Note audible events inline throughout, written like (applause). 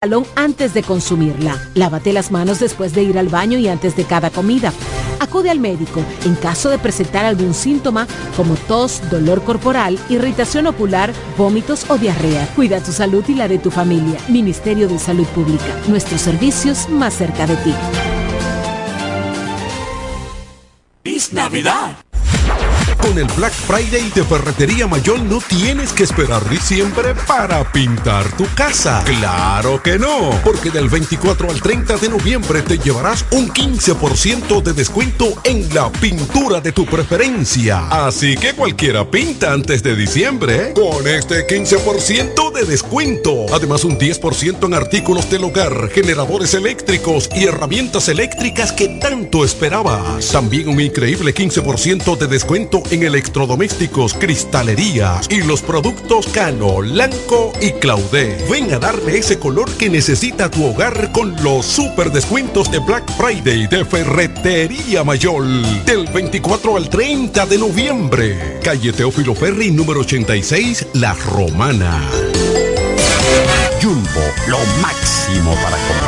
salón antes de consumirla. Lávate las manos después de ir al baño y antes de cada comida. Acude al médico en caso de presentar algún síntoma como tos, dolor corporal, irritación ocular, vómitos o diarrea. Cuida tu salud y la de tu familia. Ministerio de Salud Pública. Nuestros servicios más cerca de ti. ¡Es Navidad! Con el Black Friday de Ferretería Mayor no tienes que esperar diciembre para pintar tu casa. Claro que no, porque del 24 al 30 de noviembre te llevarás un 15% de descuento en la pintura de tu preferencia. Así que cualquiera pinta antes de diciembre con este 15% de descuento. Además un 10% en artículos del hogar, generadores eléctricos y herramientas eléctricas que tanto esperabas. También un increíble 15% de descuento en electrodomésticos, cristalerías y los productos Cano, Lanco y Claudé. Ven a darle ese color que necesita tu hogar con los super descuentos de Black Friday de Ferretería Mayor del 24 al 30 de noviembre. Calle Teófilo Ferri número 86, La Romana. Jumbo, lo máximo para comprar.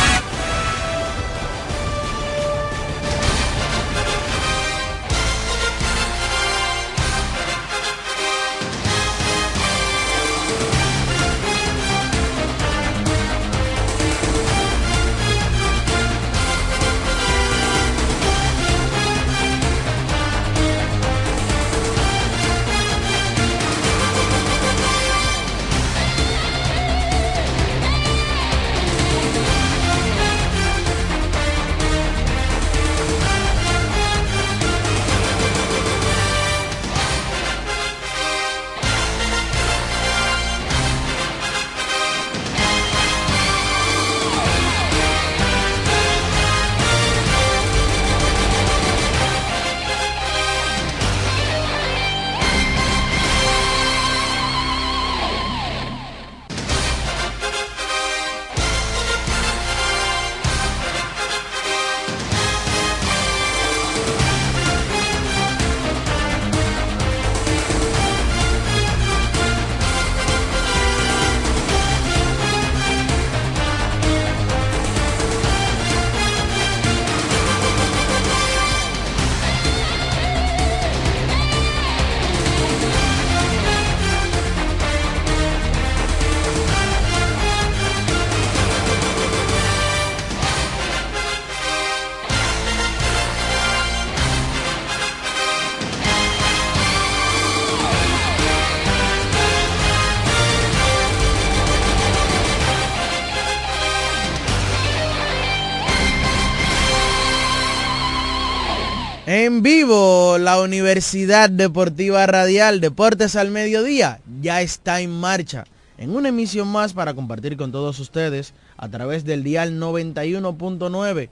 Universidad Deportiva Radial Deportes al Mediodía ya está en marcha en una emisión más para compartir con todos ustedes a través del dial 91.9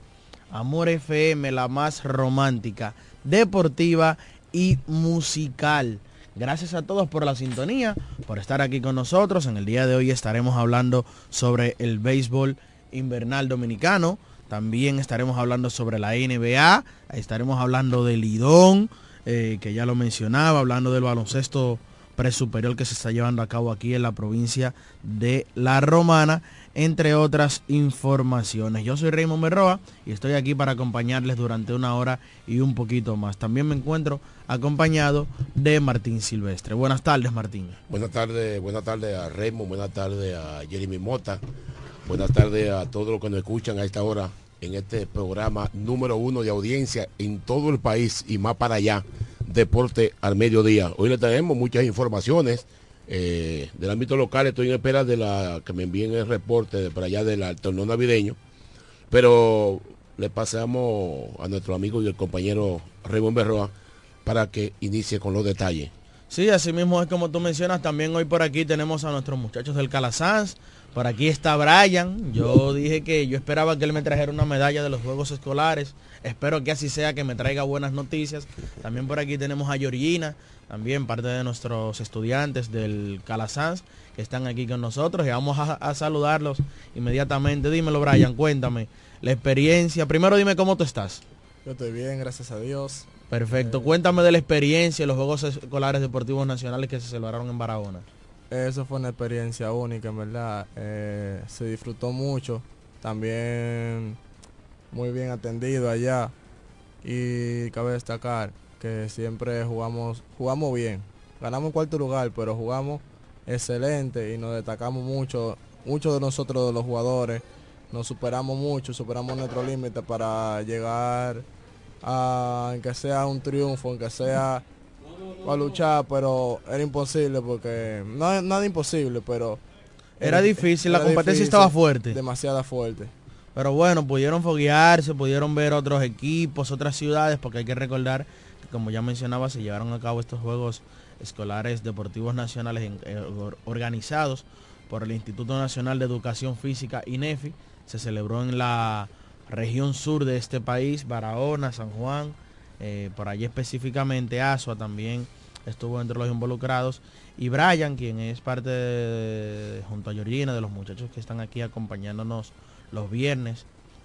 Amor FM, la más romántica, deportiva y musical. Gracias a todos por la sintonía, por estar aquí con nosotros. En el día de hoy estaremos hablando sobre el béisbol invernal dominicano también estaremos hablando sobre la NBA, estaremos hablando del Lidón, eh, que ya lo mencionaba, hablando del baloncesto presuperior que se está llevando a cabo aquí en la provincia de La Romana, entre otras informaciones. Yo soy Raymond Berroa y estoy aquí para acompañarles durante una hora y un poquito más. También me encuentro acompañado de Martín Silvestre. Buenas tardes, Martín. Buenas tardes, buenas tardes a Raymond, buenas tardes a Jeremy Mota Buenas tardes a todos los que nos escuchan a esta hora en este programa número uno de audiencia en todo el país y más para allá, Deporte al Mediodía. Hoy le tenemos muchas informaciones eh, del ámbito local. Estoy en espera de la que me envíen el reporte de para allá del torneo navideño. Pero le pasamos a nuestro amigo y el compañero Raymond Berroa para que inicie con los detalles. Sí, así mismo es como tú mencionas. También hoy por aquí tenemos a nuestros muchachos del Calasanz por aquí está Brian. Yo dije que yo esperaba que él me trajera una medalla de los Juegos Escolares. Espero que así sea, que me traiga buenas noticias. También por aquí tenemos a Georgina, también parte de nuestros estudiantes del Calasanz, que están aquí con nosotros. Y vamos a, saludarlos inmediatamente. Dímelo, Brian, cuéntame la experiencia. Primero dime cómo tú estás. Yo estoy bien, gracias a Dios. Perfecto. Eh, cuéntame de la experiencia de los Juegos Escolares Deportivos Nacionales que se celebraron en Barahona. Eso fue una experiencia única, en verdad. Eh, se disfrutó mucho. También muy bien atendido allá. Y cabe destacar que siempre jugamos, jugamos bien. Ganamos cuarto lugar, pero jugamos excelente y nos destacamos mucho. Muchos de nosotros, de los jugadores, nos superamos mucho, superamos nuestro límite para llegar a, que sea un triunfo, que sea para luchar, pero era imposible porque no nada imposible, pero era, difícil, la competencia estaba fuerte. Demasiada fuerte. Pero bueno, pudieron foguearse, pudieron ver otros equipos, otras ciudades, porque hay que recordar que como ya mencionaba, se llevaron a cabo estos Juegos Escolares Deportivos Nacionales eh, organizados por el Instituto Nacional de Educación Física, INEFI. Se celebró en la región sur de este país, Barahona, San Juan, eh, por allí específicamente Asua también estuvo entre los involucrados y Brian, quien es parte de, junto a Georgina, de los muchachos que están aquí acompañándonos los viernes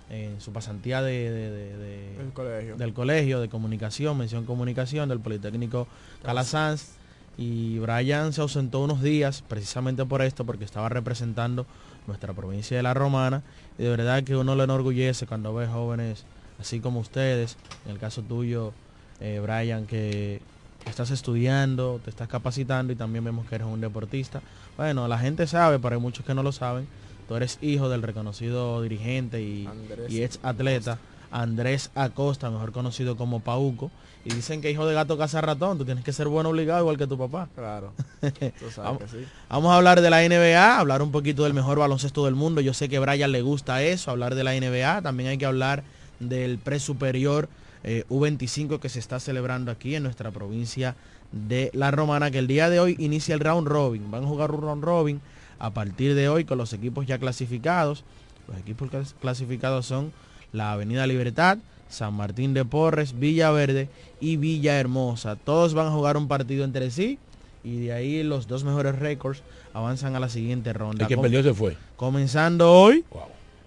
en su pasantía de, colegio. del colegio de comunicación, mención comunicación del Politécnico Calasanz. Y Brian se ausentó unos días precisamente por esto, porque estaba representando nuestra provincia de La Romana. Y de verdad que uno le enorgullece cuando ve jóvenes así como ustedes, en el caso tuyo, eh, Brian, que estás estudiando, te estás capacitando y también vemos que eres un deportista. Bueno, la gente sabe, pero hay muchos que no lo saben. Tú eres hijo del reconocido dirigente y, ex atleta Andrés Acosta, mejor conocido como Pauco. Y dicen que hijo de gato caza ratón, tú tienes que ser bueno obligado igual que tu papá. Claro. (laughs) vamos, vamos a hablar de la NBA, hablar un poquito del mejor baloncesto del mundo. Yo sé que a Brian le gusta eso, hablar de la NBA. También hay que hablar del pre-superior eh, U25 que se está celebrando aquí en nuestra provincia de La Romana, que el día de hoy inicia el round robin. Van a jugar un round robin a partir de hoy con los equipos ya clasificados. Los equipos clasificados son la Avenida Libertad, San Martín de Porres, Villa Verde y Villa Hermosa. Todos van a jugar un partido entre sí y de ahí los dos mejores récords avanzan a la siguiente ronda. ¿Y quién perdió se fue? Comenzando hoy,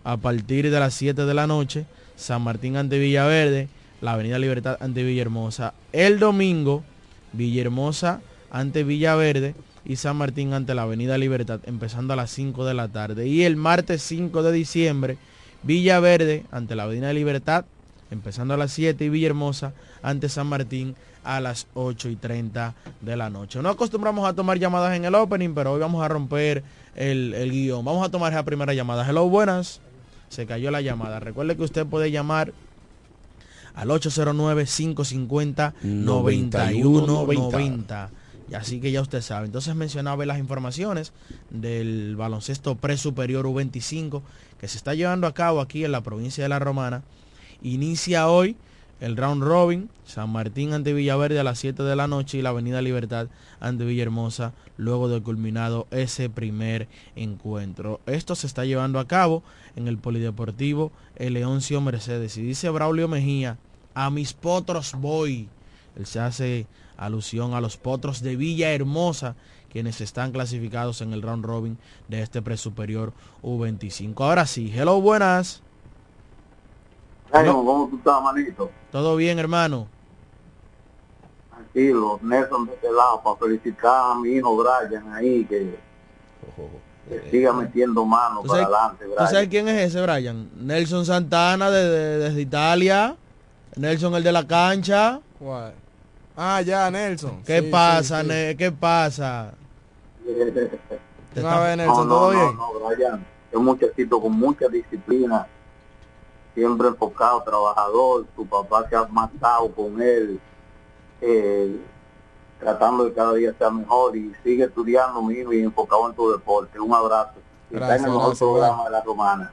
a partir de las 7 de la noche, San Martín ante Villaverde, la Avenida Libertad ante Villahermosa. El domingo, Villahermosa ante Villaverde y San Martín ante la Avenida Libertad, empezando a las 5 de la tarde. Y el martes 5 de diciembre, Villaverde ante la Avenida Libertad, empezando a las 7 y Villahermosa ante San Martín a las 8 y 30 de la noche. No acostumbramos a tomar llamadas en el opening, pero hoy vamos a romper el, el guion. Vamos a tomar esa primera llamada. Hello, buenas se cayó la llamada. Recuerde que usted puede llamar al 809-550-9190. Y así que ya usted sabe. Entonces mencionaba las informaciones del baloncesto pre-superior U25 que se está llevando a cabo aquí en la provincia de La Romana. Inicia hoy el round robin, San Martín ante Villaverde a las 7 de la noche y la Avenida Libertad ante Villahermosa luego de culminado ese primer encuentro. Esto se está llevando a cabo en el Polideportivo El Leoncio Mercedes y dice Braulio Mejía, a mis potros voy. Él se hace alusión a los potros de Villahermosa quienes están clasificados en el round robin de este presuperior U25. Ahora sí, hello, buenas. ¿Cómo tú estás, manito? Todo bien, hermano. Tranquilo, Nelson de este lado, para felicitar a mi hijo Brian ahí, que, que siga metiendo mano para adelante, Brian. ¿Tú sabes quién es ese, Brian? Nelson Santana desde de, Italia. Nelson, el de la cancha. ¿Cuál? Ah, ya, Nelson. ¿Qué pasa, sí, sí. ¿Qué pasa? (laughs) Está... Nelson, ¿todo bien? No, no, Brian, es un muchachito con mucha disciplina siempre enfocado, trabajador, tu papá se ha matado con él, eh, tratando de cada día ser mejor y sigue estudiando mismo y enfocado en tu deporte. Un abrazo. Gracias, está en el mejor programa de la romana.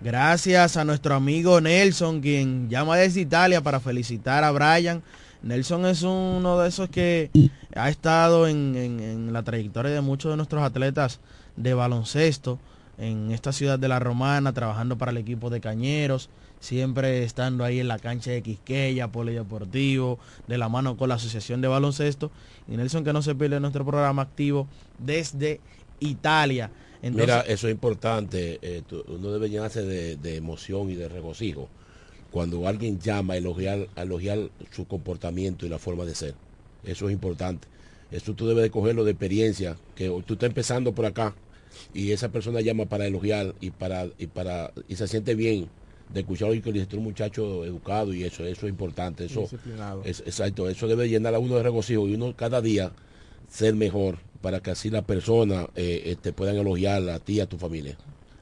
Gracias a nuestro amigo Nelson, quien llama desde Italia para felicitar a Brian. Nelson es uno de esos que ha estado en, en, en la trayectoria de muchos de nuestros atletas de baloncesto en esta ciudad de la Romana, trabajando para el equipo de Cañeros, siempre estando ahí en la cancha de Quisqueya, Polideportivo, de la mano con la Asociación de Baloncesto. Y Nelson, que no se pierde nuestro programa activo desde Italia. Mira, eso es importante, eh, uno debe llenarse de, emoción y de regocijo cuando alguien llama a elogiar, elogiar su comportamiento y la forma de ser. Eso es importante. Eso tú debes de cogerlo de experiencia, que tú estás empezando por acá, y esa persona llama para elogiar y para y para y se siente bien de escuchar que le un muchacho educado y eso eso es importante eso es, exacto eso debe llenar a uno de regocijo y uno cada día ser mejor para que así la persona eh, este, puedan elogiar a ti y a tu familia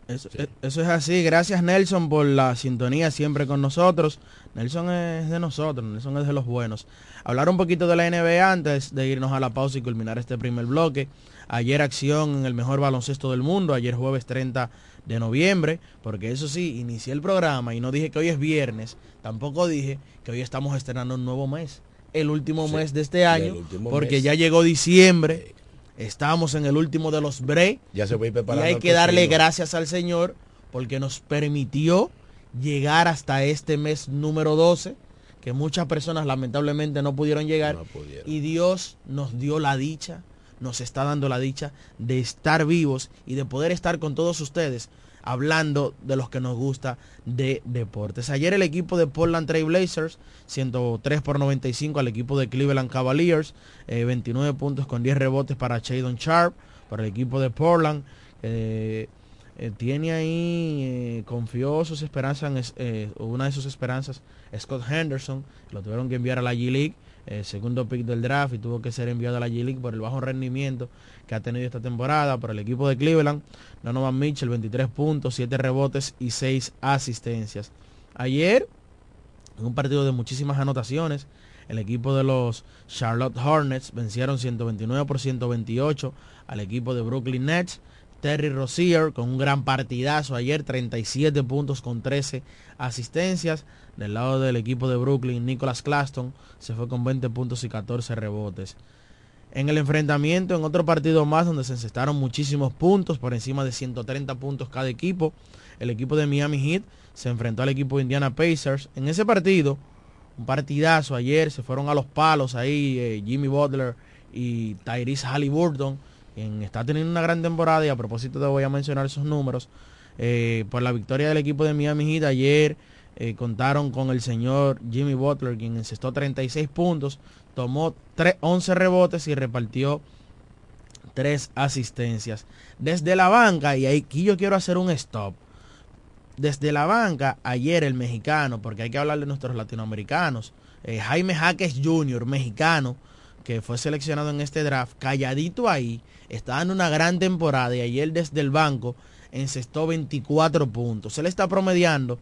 eso, e, eso, es así. Gracias Nelson por la sintonía siempre con nosotros. Nelson es de nosotros, Nelson es de los buenos. Hablar un poquito de la NBA antes de irnos a la pausa y culminar este primer bloque. Ayer acción en el mejor baloncesto del mundo, ayer jueves 30 de noviembre, porque eso sí, inicié el programa y no dije que hoy es viernes, tampoco dije que hoy estamos estrenando un nuevo mes, el último mes de este año, porque ya llegó diciembre, estamos en el último de los break, ya se voy y hay que darle gracias al Señor porque nos permitió llegar hasta este mes número 12, que muchas personas lamentablemente no pudieron llegar, y Dios nos dio la dicha nos está dando la dicha de estar vivos y de poder estar con todos ustedes hablando de los que nos gusta de deportes. Ayer el equipo de Portland Trail Blazers, 103 por 95 al equipo de Cleveland Cavaliers, 29 eh, puntos con 10 rebotes para Shadon Sharp, para el equipo de Portland. Eh, eh, tiene ahí, confió sus esperanzas, en, una de sus esperanzas, Scott Henderson, lo tuvieron que enviar a la G-League eh, segundo pick del draft y tuvo que ser enviado a la G-League por el bajo rendimiento que ha tenido esta temporada. Por el equipo de Cleveland, Donovan Mitchell, 23 puntos, 7 rebotes y 6 asistencias. Ayer, en un partido de muchísimas anotaciones, el equipo de los Charlotte Hornets vencieron 129 por 128 al equipo de Brooklyn Nets. Terry Rozier con un gran partidazo ayer, 37 puntos con 13 asistencias. Del lado del equipo de Brooklyn, Nicholas Claston se fue con 20 puntos y 14 rebotes. En el enfrentamiento, en otro partido más donde se encestaron muchísimos puntos, por encima de 130 puntos cada equipo, el equipo de Miami Heat se enfrentó al equipo de Indiana Pacers. En ese partido, un partidazo ayer, se fueron a los palos ahí eh, Jimmy Butler y Tyrese Halliburton está teniendo una gran temporada y a propósito te voy a mencionar esos números, eh, por la victoria del equipo de Miami Heat ayer eh, contaron con el señor Jimmy Butler, quien encestó 36 puntos, tomó 11 rebotes y repartió 3 asistencias. Desde la banca, y aquí yo quiero hacer un stop, desde la banca, ayer el mexicano, porque hay que hablar de nuestros latinoamericanos, eh, Jaime Jaques Jr., mexicano, que fue seleccionado en este draft, calladito ahí, está dando una gran temporada y ayer desde el banco encestó 24 puntos. Él está promediando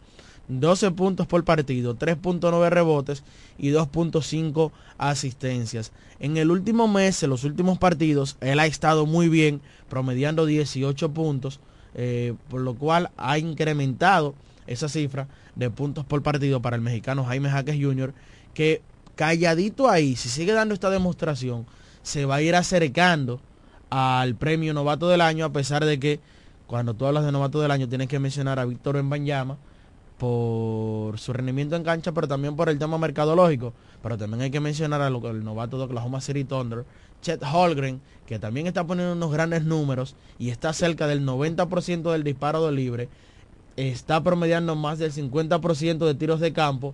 12 puntos por partido, 3.9 rebotes y 2.5 asistencias. En el último mes, en los últimos partidos, él ha estado muy bien, promediando 18 puntos, eh, por lo cual ha incrementado esa cifra de puntos por partido para el mexicano Jaime Jaques Jr., que calladito ahí, si sigue dando esta demostración, se va a ir acercando al premio novato del año, a pesar de que cuando tú hablas de novato del año tienes que mencionar a Víctor Embanyama por su rendimiento en cancha, pero también por el tema mercadológico. Pero también hay que mencionar al novato de Oklahoma City Thunder, Chet Holgren, que también está poniendo unos grandes números y está cerca del 90% del disparo de libre, está promediando más del 50% de tiros de campo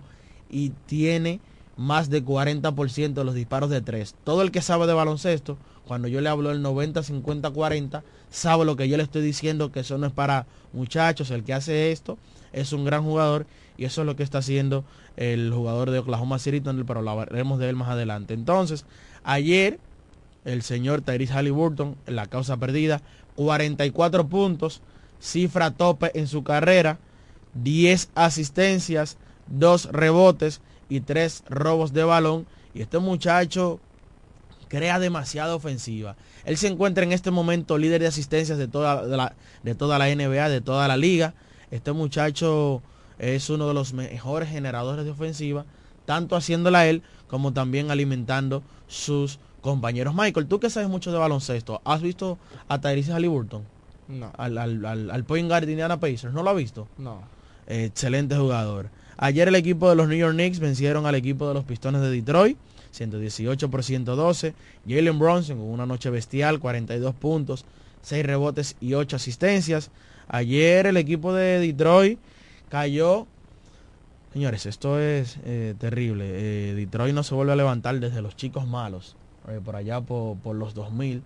y tiene más de 40% de los disparos de tres. Todo el que sabe de baloncesto, cuando yo le hablo del 90, 50, 40, sabe lo que yo le estoy diciendo, que eso no es para muchachos, el que hace esto es un gran jugador y eso es lo que está haciendo el jugador de Oklahoma City Thunder, pero hablaremos de él más adelante. Entonces, ayer el señor Tyrese Halliburton, la causa perdida, 44 puntos, cifra tope en su carrera, 10 asistencias, 2 rebotes y 3 robos de balón. Y este muchacho crea demasiada ofensiva. Él se encuentra en este momento líder de asistencias de toda, la, de toda la NBA, de toda la liga. Este muchacho es uno de los mejores generadores de ofensiva, tanto haciéndola él como también alimentando sus compañeros. Michael, tú que sabes mucho de baloncesto, ¿has visto a Tyrese Halliburton? No. Al, al, al, al point guard de Indiana Pacers, ¿no lo ha visto? No. excelente jugador. Ayer el equipo de los New York Knicks vencieron al equipo de los Pistones de Detroit, 118 por 112. Jalen Bronson con una noche bestial, 42 puntos, 6 rebotes y 8 asistencias. Ayer el equipo de Detroit cayó. Señores, esto es eh, terrible. Eh, Detroit no se vuelve a levantar desde los chicos malos, eh, por allá por, por los 2000.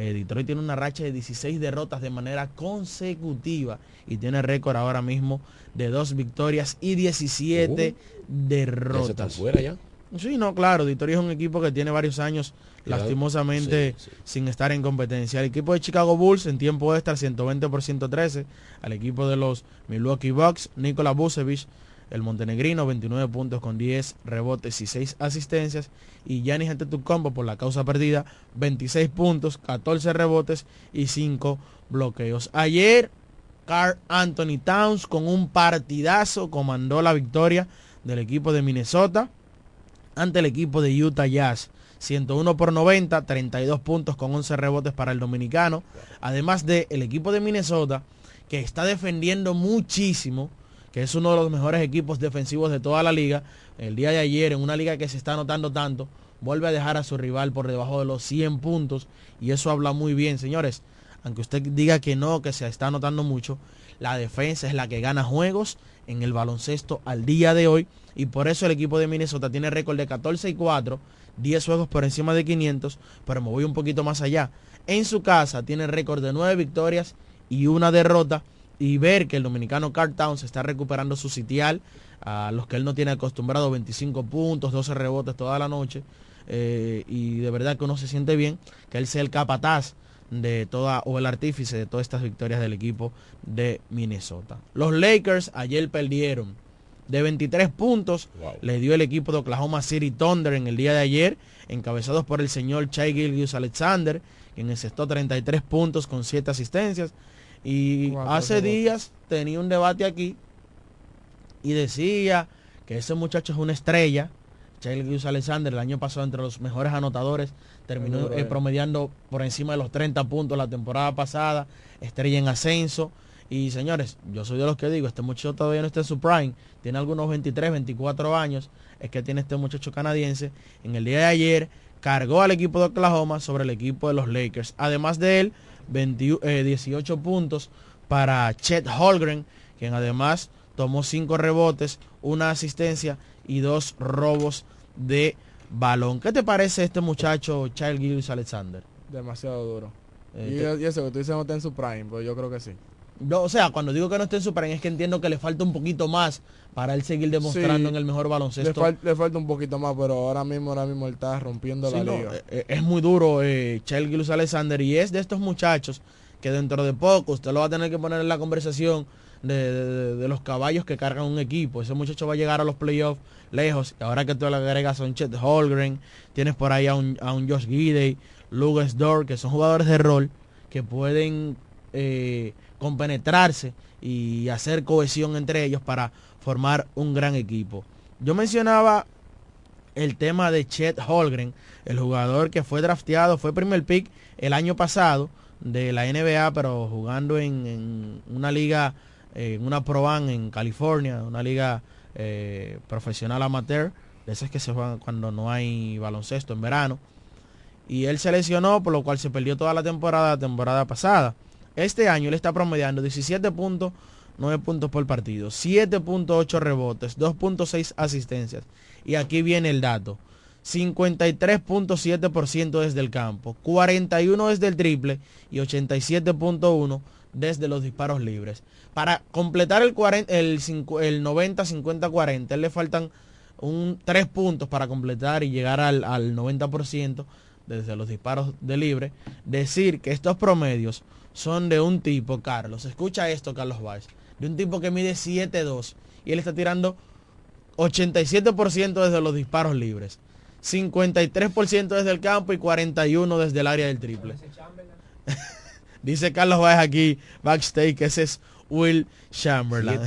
Eh, Detroit tiene una racha de 16 derrotas de manera consecutiva y tiene récord ahora mismo de dos victorias y 17 derrotas. fuera ya? Sí, no, claro, Detroit es un equipo que tiene varios años lastimosamente Sí, sí. sin estar en competencia. El equipo de Chicago Bulls en tiempo extra 120 por 113 al equipo de los Milwaukee Bucks, Nikola Vucevic, el montenegrino, 29 puntos con 10 rebotes y 6 asistencias. Y Giannis Antetokounmpo por la causa perdida, 26 puntos, 14 rebotes y 5 bloqueos. Ayer, Carl Anthony Towns con un partidazo comandó la victoria del equipo de Minnesota ante el equipo de Utah Jazz. 101 por 90, 32 puntos con 11 rebotes para el dominicano. Además de el equipo de Minnesota, que está defendiendo muchísimo, que es uno de los mejores equipos defensivos de toda la liga. El día de ayer, en una liga que se está anotando tanto, vuelve a dejar a su rival por debajo de los 100 puntos. Y eso habla muy bien, señores. Aunque usted diga que no, que se está anotando mucho, la defensa es la que gana juegos en el baloncesto al día de hoy. Y por eso el equipo de Minnesota tiene récord de 14 y 4, 10 juegos por encima de 500. Pero me voy un poquito más allá. En su casa tiene récord de 9 victorias y una derrota. Y ver que el dominicano Carl Towns está recuperando su sitial, a los que él no tiene acostumbrado, 25 puntos, 12 rebotes toda la noche. eh, y de verdad que uno se siente bien que él sea el capataz de toda o el artífice de todas estas victorias del equipo de Minnesota. Los Lakers ayer perdieron de 23 puntos, Wow. le dio el equipo de Oklahoma City Thunder en el día de ayer, encabezados por el señor Chai Gilgius Alexander, quien encestó 33 puntos con 7 asistencias. Y Cuatro hace días tenía un debate aquí y decía que ese muchacho es una estrella. Gilgeous Alexander el año pasado entre los mejores anotadores, terminó eh, eh. promediando por encima de los 30 puntos la temporada pasada, estrella en ascenso. Y señores, yo soy de los que digo, este muchacho todavía no está en su prime, tiene algunos 23, 24 años, es que tiene este muchacho canadiense. En el día de ayer cargó al equipo de Oklahoma sobre el equipo de los Lakers. Además de él, 20 eh, 18 puntos para Chet Holgren, quien además tomó 5 rebotes, una asistencia y dos robos de balón. ¿Qué te parece este muchacho, Child Gillis Alexander? Demasiado duro. Eh, y, y eso que tú dices no está en su prime, pero yo creo que sí. No, o sea, cuando digo que no esté en su prime es que entiendo que le falta un poquito más para él seguir demostrando Sí. en el mejor Le, baloncesto. fal- le falta un poquito más, pero ahora mismo, ahora mismo él está rompiendo Sí, la no, liga. eh, eh, es muy duro eh, Chel Gilus Alexander y es de estos muchachos que dentro de poco usted lo va a tener que poner en la conversación de, de- de los caballos que cargan un equipo. Ese muchacho va a llegar a los playoffs lejos. Y ahora que tú le agregas a un Chet Holgren, tienes por ahí a un, a un Josh Gidey, Lucas Dort, que son jugadores de rol que pueden eh, compenetrarse y hacer cohesión entre ellos para formar un gran equipo. Yo mencionaba el tema de Chet Holgren, el jugador que fue drafteado, fue primer pick el año pasado de la NBA, pero jugando en, una liga, en una Proban en California, una liga eh, profesional amateur, de esas que se juegan cuando no hay baloncesto en verano. Y él se lesionó, por lo cual se perdió toda la temporada, temporada pasada. Este año él está promediando 17.9 puntos por partido, 7.8 rebotes, 2.6 asistencias. Y aquí viene el dato. 53.7% desde el campo, 41 desde el triple y 87.1 desde los disparos libres. Para completar el, el, 90-50-40, le faltan un, 3 puntos para completar y llegar al, al 90% desde los disparos de libre. Decir que estos promedios son de un tipo, Carlos, escucha esto, Carlos Valls, de un tipo que mide 7-2 y él está tirando 87% desde los disparos libres, 53% desde el campo y 41% desde el área del triple. (laughs) Dice Carlos Valls aquí, backstage, que ese es Will Chamberlain.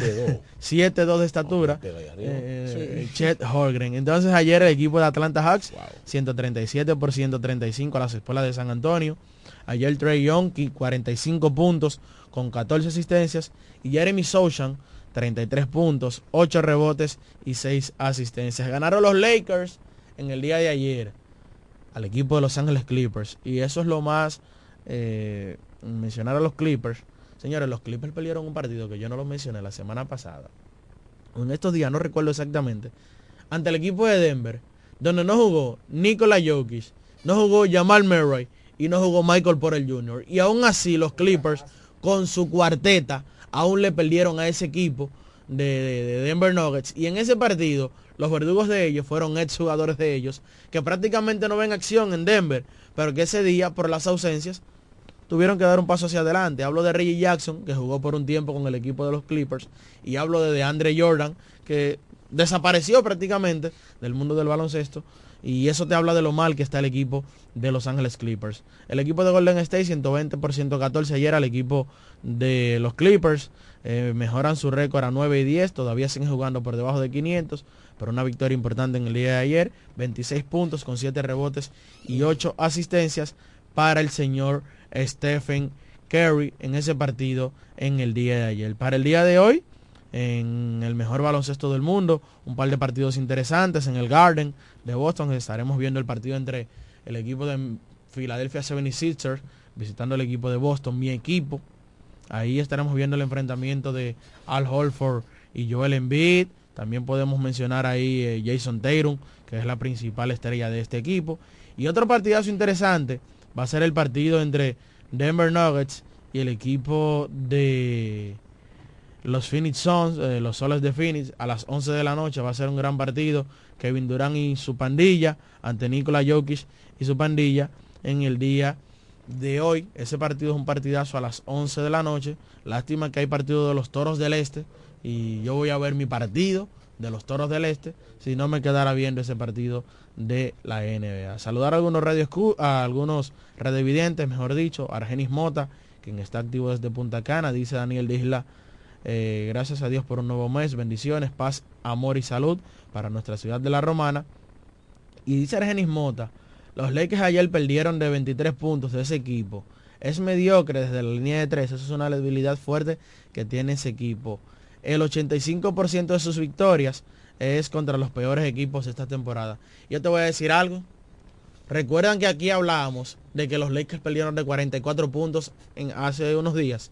7-2 (laughs) de estatura. Eh, eh, Chet Holgren. Entonces ayer el equipo de Atlanta Hawks, 137 por 135 a las escuelas de San Antonio. Ayer Trey Young, 45 puntos con 14 asistencias. Y Jeremy Sochan, 33 puntos, 8 rebotes y 6 asistencias. Ganaron los Lakers en el día de ayer al equipo de Los Ángeles Clippers. Y eso es lo más... Eh, mencionar a los Clippers Señores, los Clippers perdieron un partido que yo no lo mencioné la semana pasada. En estos días, no recuerdo exactamente. Ante el equipo de Denver, donde no jugó Nikola Jokic, no jugó Jamal Murray y no jugó Michael Porter Jr. Y aún así los Clippers, con su cuarteta, aún le perdieron a ese equipo de, de, Denver Nuggets. Y en ese partido, los verdugos de ellos fueron ex jugadores de ellos, que prácticamente no ven acción en Denver, pero que ese día, por las ausencias, tuvieron que dar un paso hacia adelante. Hablo de Reggie Jackson, que jugó por un tiempo con el equipo de los Clippers, y hablo de DeAndre Jordan, que desapareció prácticamente del mundo del baloncesto. Y eso te habla de lo mal que está el equipo de Los Ángeles Clippers. El equipo de Golden State 120 por 114 ayer al equipo de los Clippers. Eh, mejoran su récord a 9 y 10. Todavía siguen jugando por debajo de 500. Pero una victoria importante en el día de ayer. 26 puntos con 7 rebotes y 8 asistencias para el señor Stephen Curry en ese partido en el día de ayer. Para el día de hoy, en el mejor baloncesto del mundo, un par de partidos interesantes en el Garden de Boston. Estaremos viendo el partido entre el equipo de Philadelphia 76ers visitando el equipo de Boston, mi equipo. Ahí estaremos viendo el enfrentamiento de Al Holford y Joel Embiid. También podemos mencionar ahí eh, Jason Tatum, que es la principal estrella de este equipo. Y otro partidazo interesante va a ser el partido entre Denver Nuggets y el equipo de los Phoenix Suns, eh, los Soles de Phoenix, a las 11 de la noche. Va a ser un gran partido. Kevin Durant y su pandilla ante Nikola Jokic y su pandilla en el día de hoy. Ese partido es un partidazo a las 11 de la noche. Lástima que hay partido de los Toros del Este y yo voy a ver mi partido de los Toros del Este si no me quedara viendo ese partido de la NBA. Saludar a algunos radios a algunos radiovidentes, mejor dicho, Argenis Mota, quien está activo desde Punta Cana, dice Daniel de Isla, eh, gracias a Dios por un nuevo mes, bendiciones, paz, amor y salud para nuestra ciudad de la Romana. Y dice Argenis Mota, los Lakers ayer perdieron de 23 puntos de ese equipo. Es mediocre desde la línea de 3, eso es una debilidad fuerte que tiene ese equipo. El 85% de sus victorias es contra los peores equipos de esta temporada. Yo te voy a decir algo. Recuerdan que aquí hablábamos de que los Lakers perdieron de 44 puntos en, hace unos días.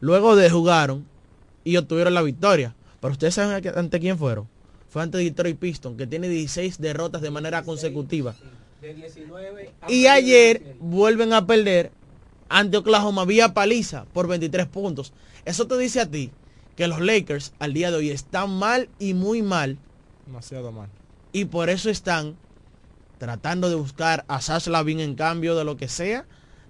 Luego de jugaron y obtuvieron la victoria. Pero ustedes saben ante quién fueron. Fue ante Detroit Pistons, que tiene 16 derrotas de manera consecutiva. y ayer vuelven a perder ante Oklahoma vía paliza por 23 puntos. Eso te dice a ti que los Lakers al día de hoy están mal y muy mal. Demasiado mal. Y por eso están tratando de buscar a Sash Lavin en cambio de lo que sea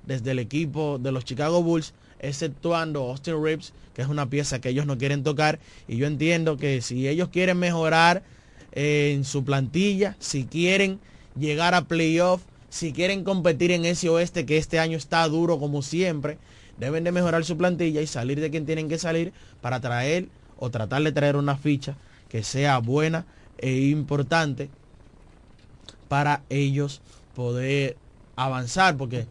desde el equipo de los Chicago Bulls, exceptuando Austin Reeves, que es una pieza que ellos no quieren tocar. Y yo entiendo que si ellos quieren mejorar en su plantilla, si quieren llegar a playoff, si quieren competir en ese oeste que este año está duro como siempre, deben de mejorar su plantilla y salir de quien tienen que salir para traer o tratar de traer una ficha que sea buena e importante para ellos poder avanzar, porque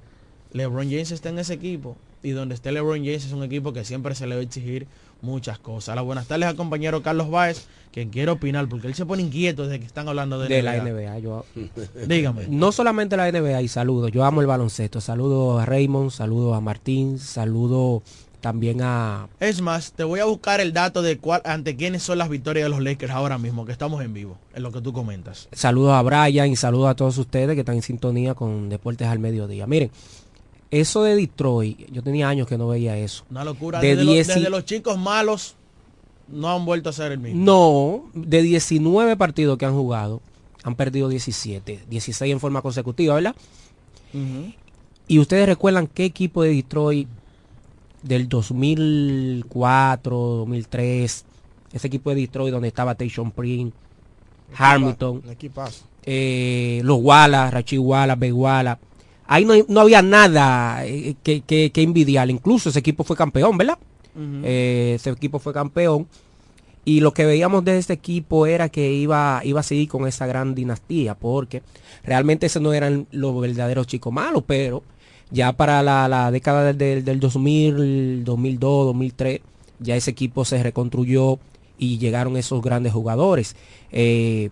LeBron James está en ese equipo y donde esté LeBron James es un equipo que siempre se le va a exigir muchas cosas. Las buenas tardes al compañero Carlos Báez, quien quiere opinar, porque él se pone inquieto desde que están hablando de, de la NBA. Yo, (laughs) Dígame. No solamente la NBA y saludo, yo amo el baloncesto. Saludo a Raymond, saludo a Martín, saludo también a... Es más, te voy a buscar el dato de cuál, ante quiénes son las victorias de los Lakers ahora mismo, que estamos en vivo, en lo que tú comentas. Saludos a Brian y saludos a todos ustedes que están en sintonía con Deportes al Mediodía. Miren, eso de Detroit, yo tenía años que no veía eso. Una locura. De desde, lo- dieci- desde los chicos malos no han vuelto a ser el mismo. No, de 19 partidos que han jugado, han perdido 17, 16 en forma consecutiva, ¿verdad? Ujú. Y ustedes recuerdan qué equipo de Detroit del 2004, 2003, ese equipo de Detroit donde estaba Tyson Prince, Hamilton, Un equipazo. eh, los Wallace, Rachi Wallace, Big Wallace. Ahí no, no había nada eh, que, que, que envidiar. Incluso ese equipo fue campeón, ¿verdad? Eh, ese equipo fue campeón. Y lo que veíamos de este equipo era que iba, iba a seguir con esa gran dinastía, porque realmente esos no eran los verdaderos chicos malos, pero ya para la, la década del, del, del 2000, 2002, 2003, ya ese equipo se reconstruyó y llegaron esos grandes jugadores. Eh,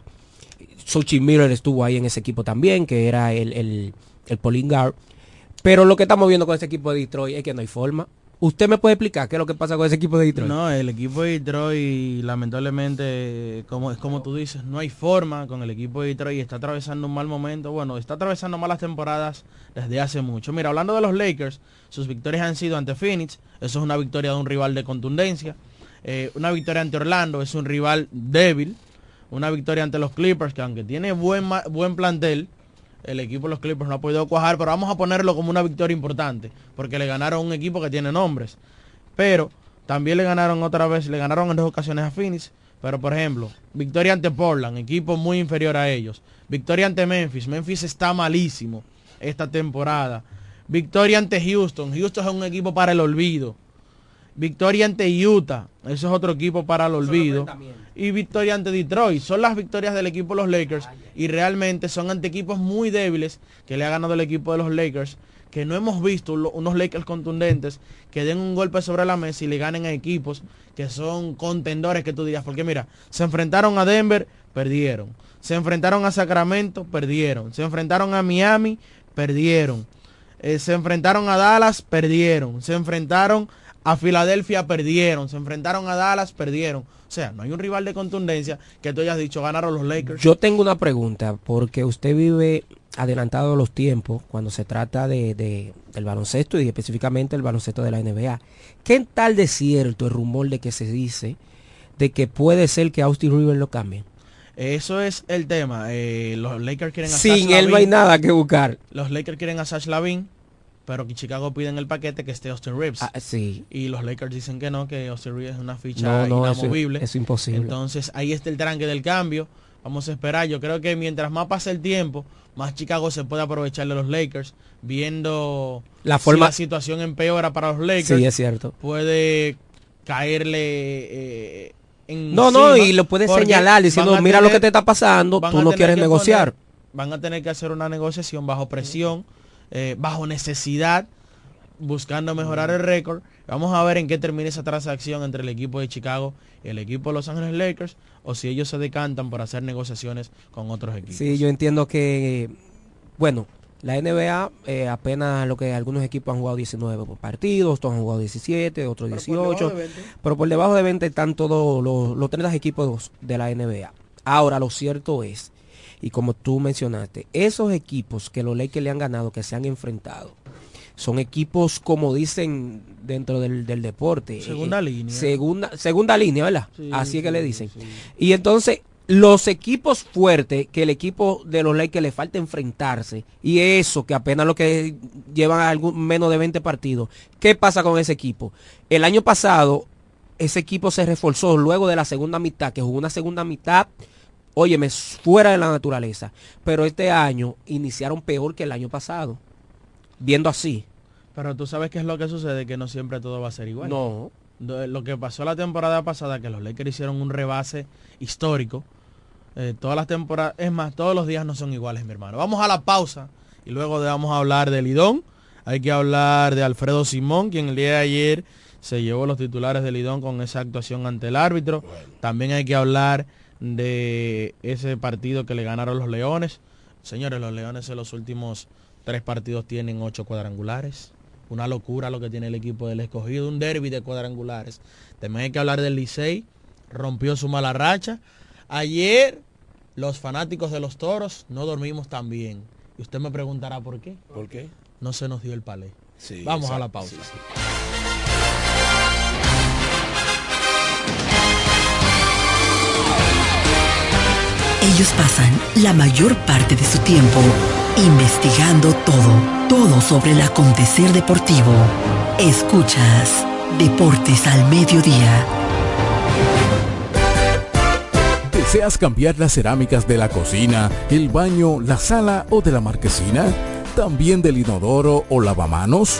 Sochi Miller estuvo ahí en ese equipo también, que era el, el, el Pauline Guard. Pero lo que estamos viendo con ese equipo de Detroit es que no hay forma. ¿Usted me puede explicar qué es lo que pasa con ese equipo de Detroit? No, el equipo de Detroit, lamentablemente, como es como tú dices, no hay forma con el equipo de Detroit. Está atravesando un mal momento. Bueno, está atravesando malas temporadas desde hace mucho. Mira, hablando de los Lakers, sus victorias han sido ante Phoenix. Eso es una victoria de un rival de contundencia. Eh, una victoria ante Orlando es un rival débil. Una victoria ante los Clippers, que aunque tiene buen, buen plantel, el equipo de los Clippers no ha podido cuajar, pero vamos a ponerlo como una victoria importante, porque le ganaron un equipo que tiene nombres. Pero también le ganaron otra vez, le ganaron en dos ocasiones a Phoenix. Pero por ejemplo, victoria ante Portland, equipo muy inferior a ellos. Victoria ante Memphis, Memphis está malísimo esta temporada. Victoria ante Houston, Houston es un equipo para el olvido. Victoria ante Utah, eso es otro equipo para el olvido. Y victoria ante Detroit, son las victorias del equipo de los Lakers y realmente son ante equipos muy débiles que le ha ganado el equipo de los Lakers, que no hemos visto unos Lakers contundentes que den un golpe sobre la mesa y le ganen a equipos que son contendores que tú dirías, porque mira, se enfrentaron a Denver, perdieron. Se enfrentaron a Sacramento, perdieron. Se enfrentaron a Miami, perdieron. Eh, se enfrentaron a Dallas, perdieron. Se enfrentaron a Filadelfia, perdieron. Se enfrentaron a Dallas, perdieron. O sea, no hay un rival de contundencia que tú hayas dicho ganaron los Lakers. Yo tengo una pregunta, porque usted vive adelantado a los tiempos cuando se trata de, de- del baloncesto y específicamente el baloncesto de la NBA. ¿Qué tal de cierto el rumor de que se dice de que puede ser que Austin Rivers lo cambie? Eso es el tema. Eh, los Lakers quieren a Sin él no hay nada que buscar. Los Lakers quieren a Sash Lavin, pero que Chicago piden el paquete que esté Austin Reeves. Ah, sí. Y los Lakers dicen que no, que Austin Reeves es una ficha No, no, eso- inamovible. eso es imposible. Entonces ahí está el tranque del cambio. Vamos a esperar. Yo creo que mientras más pase el tiempo, más Chicago se puede aprovechar de los Lakers. Viendo La si forma- la situación empeora para los Lakers. Sí, es cierto. Puede caerle eh, en No, no, y lo puedes señalar diciendo, mira lo que te está pasando, tú no quieres negociar. poner- van a tener que hacer una negociación bajo presión, eh, bajo necesidad, buscando mejorar el récord. Vamos a ver en qué termina esa transacción entre el equipo de Chicago y el equipo de Los Ángeles Lakers, o si ellos se decantan por hacer negociaciones con otros equipos. Sí, yo entiendo que, bueno, la NBA eh, apenas lo que algunos equipos han jugado 19 partidos, otros han jugado 17, otros Pero por debajo 18, de 20. pero por debajo de 20 están todos los, los 30 equipos de la NBA. Ahora, lo cierto es, y como tú mencionaste, esos equipos que los Lakers le han ganado, que se han enfrentado, son equipos, como dicen dentro del, del deporte. Segunda eh, línea. Segunda, segunda línea, ¿verdad? Sí, Así es que sí, le dicen. Y entonces, los equipos fuertes que el equipo de los Lakers le falta enfrentarse, y eso que apenas lo que llevan algún, menos de 20 partidos, ¿qué pasa con ese equipo? El año pasado, ese equipo se reforzó luego de la segunda mitad, que jugó una segunda mitad óyeme, fuera de la naturaleza. Pero este año iniciaron peor que el año pasado. Viendo así. Pero tú sabes qué es lo que sucede, que no siempre todo va a ser igual. No. Lo que pasó la temporada pasada, que los Lakers hicieron un rebase histórico. Eh, todas las temporadas, es más, todos los días no son iguales, mi hermano. Vamos a la pausa y luego vamos a hablar de Lidón. Hay que hablar de Alfredo Simón, quien el día de ayer se llevó los titulares de Lidón con esa actuación ante el árbitro. También hay que hablar de ese partido que le ganaron los Leones. Señores, los Leones en los últimos tres partidos tienen ocho cuadrangulares. Una locura lo que tiene el equipo del escogido, un derby de cuadrangulares. También hay que hablar del Licey, rompió su mala racha. Ayer los fanáticos de los toros no dormimos tan bien. Y usted me preguntará por qué. ¿Por qué? No se nos dio el palé. Vamos a la pausa. Ellos pasan la mayor parte de su tiempo investigando todo, todo sobre el acontecer deportivo. Escuchas Deportes al Mediodía. ¿Deseas cambiar las cerámicas de la cocina, el baño, la sala o de la marquesina? ¿También del inodoro o lavamanos?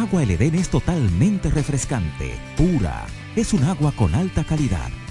Agua El Edén es totalmente refrescante, pura. Es un agua con alta calidad,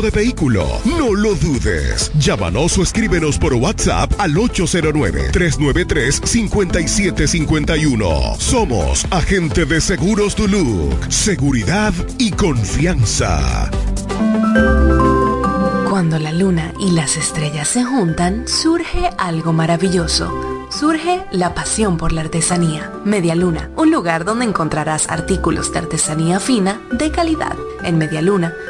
de vehículo. No lo dudes. Llámanos o escríbenos por WhatsApp al 809-393-5751. Somos Agente de Seguros Duluc. Seguridad y confianza. Cuando la luna y las estrellas se juntan, surge algo maravilloso. Surge la pasión por la artesanía. Media Luna, un lugar donde encontrarás artículos de artesanía fina de calidad. En Media Luna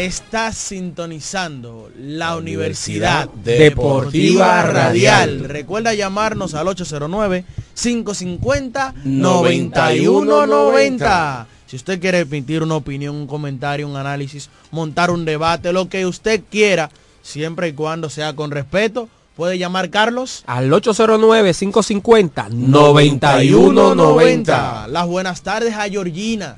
Estás sintonizando la Universidad, Universidad Deportiva. Radial. Recuerda llamarnos al 809-550-9190. Si usted quiere emitir una opinión, un comentario, un análisis, montar un debate, lo que usted quiera, siempre y cuando sea con respeto, puede llamar Carlos Al 809-550-9190. Las buenas tardes a Georgina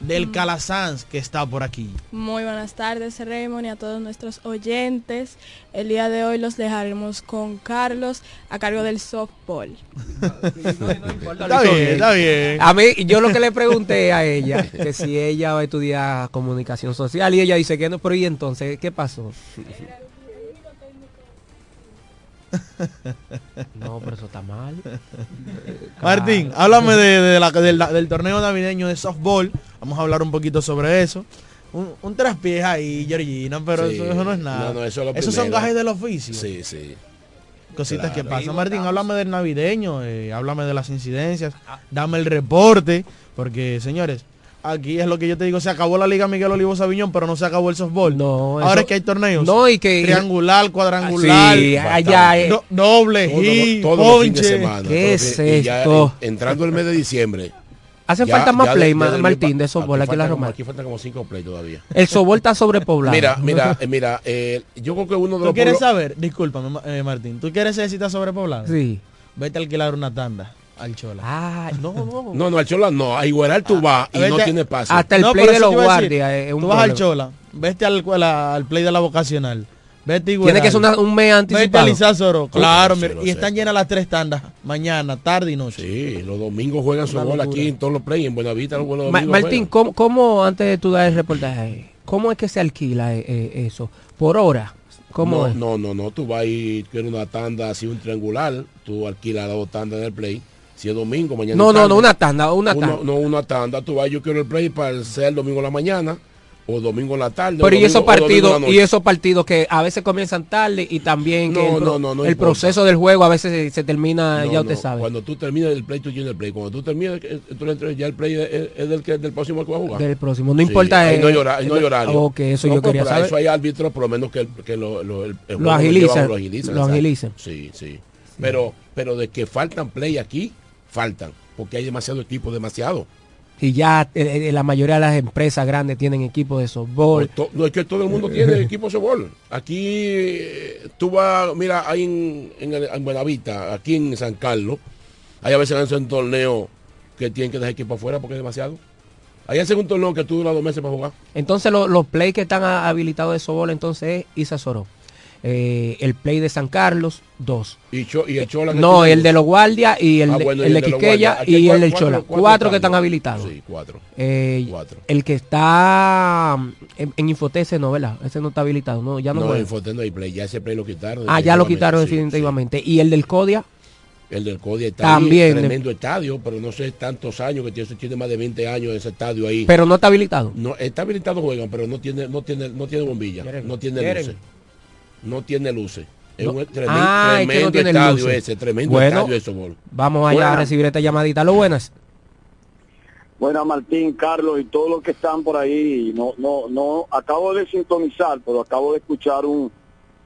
del Calasanz que está por aquí. Muy buenas tardes, Raymond, y a todos nuestros oyentes. El día de hoy los dejaremos con Carlos a cargo del softball. Está bien, está bien. A mí, yo lo que le pregunté a ella, que si ella va a estudiar comunicación social, y ella dice que no, pero ¿y entonces qué pasó? (laughs) No, pero eso está mal. (laughs) Martín, háblame de, de la- del, del torneo navideño de softball. Vamos a hablar un poquito sobre eso. Un, un traspiés ahí, Georgina, pero Sí. eso, eso no es nada. No, no, eso es Esos son gajes del oficio. Sí, sí. Cositas que pasan. Martín, háblame del navideño, eh, háblame de las incidencias, dame el reporte, porque señores, aquí es lo que yo te digo, se acabó la Liga Miguel Olivo Sabiñón, pero no se acabó el softball. No, Ahora eso- es que hay torneos. No, y que- triangular, cuadrangular, Sí, allá es- do- doble, hit, todos los fines de ponche. semana. ¿Qué es y esto? en- entrando el mes de diciembre. Hace ya- falta más ya play, de- Martín, de softball aquí en la Romana. Aquí faltan como cinco play todavía. (laughs) El sobol está sobrepoblado. Mira, mira, eh, mira, eh, yo creo que uno de ¿Tú los quieres pueblos- saber? Discúlpame, eh, Martín. ¿Tú quieres saber si está sobrepoblado? Sí. Vete a alquilar una tanda al Chola. Ah, no, no. No, no, al Chola no. A Igueral tú vas y no vete- tiene paso. Hasta el No, play de los guardias es un Tú vas al. Chola, vete al, la- al play de la vocacional. Vete igual. Tiene que ser una- un mes Vete anticipado. Izázoro. Claro, mira, y están llenas las tres tandas. Mañana, tarde y noche. Sí, los domingos juegan su bola aquí en todos los play, en Buenavista los buenos Ma- domingos Martín. ¿cómo, cómo, antes de tú dar el reportaje, cómo es que se alquila eh, eh, eso? ¿Por hora? ¿Cómo no, es? no, no, no, tú vas y quieres una tanda así, un triangular, tú alquilas las dos tandas en el play. Si es domingo, mañana. No, no, no, una tanda, una Uno- tanda. no, una tanda, tú vas, yo quiero el play para ser el domingo en la mañana o domingo en la tarde. o Pero y esos partidos, y esos partidos que a veces comienzan tarde y también que No, el, pro- no, no, no el importa. proceso del juego a veces se, se termina, ya usted sabe. Cuando tú terminas el play, tú tienes el play. Cuando tú terminas, eh, tú ya el play es, es del, que, del próximo que va a jugar. Del próximo, no Sí, importa, ahí eh, no hay no hay horario. Eso yo quería saber. Eso hay árbitros, por lo menos que, el- que lo, lo, el- el Lo agilizan. lo exacto. agilicen. Sí, sí. Pero, pero de que faltan play aquí, faltan. Porque hay demasiado equipo, demasiado. Y ya eh, eh, la mayoría de las empresas grandes tienen equipos de softball. No es que todo el mundo (laughs) tiene equipo de softball. Aquí eh, tú vas, mira, hay en, en, en Buenavista, aquí en San Carlos, hay a veces hacen torneos que tienen que dejar equipo afuera porque es demasiado. Allá en segundo torneo que tú duras dos meses para jugar. Entonces lo- los play que están habilitados de Sobol entonces es Isa Soró. Eh, el play de San Carlos, dos. Y, Cho- y el Chola No, el de los guardias y el, Ah, de- bueno, y el de el de hay y el del Chola. cuatro Cuatro, que están habilitados. Sí, cuatro. Eh, Cuatro. El que está mm, en, en Infotese no, ¿verdad? Ese no está habilitado. No, ya no, No, en no hay play. Ya ese play lo quitaron. Ah, ya lo definitivamente, quitaron sí, definitivamente. Y el del Codia, El del Codia está También. ahí, tremendo estadio, pero no sé tantos años que tiene, tiene más de 20 años ese estadio ahí. pero no está habilitado. no está habilitado juegan, pero no tiene no tiene no tiene bombilla, no tiene luces. No tiene luces. Es No. un tremen- Ah, es que tremendo no tiene estadio luces. ese, tremendo Bueno, estadio de Sobol. Vamos allá a recibir esta llamadita. Lo buenas. Buenas Martín, Carlos y todos los que están por ahí. No, no, no, acabo de sintonizar, pero acabo de escuchar un,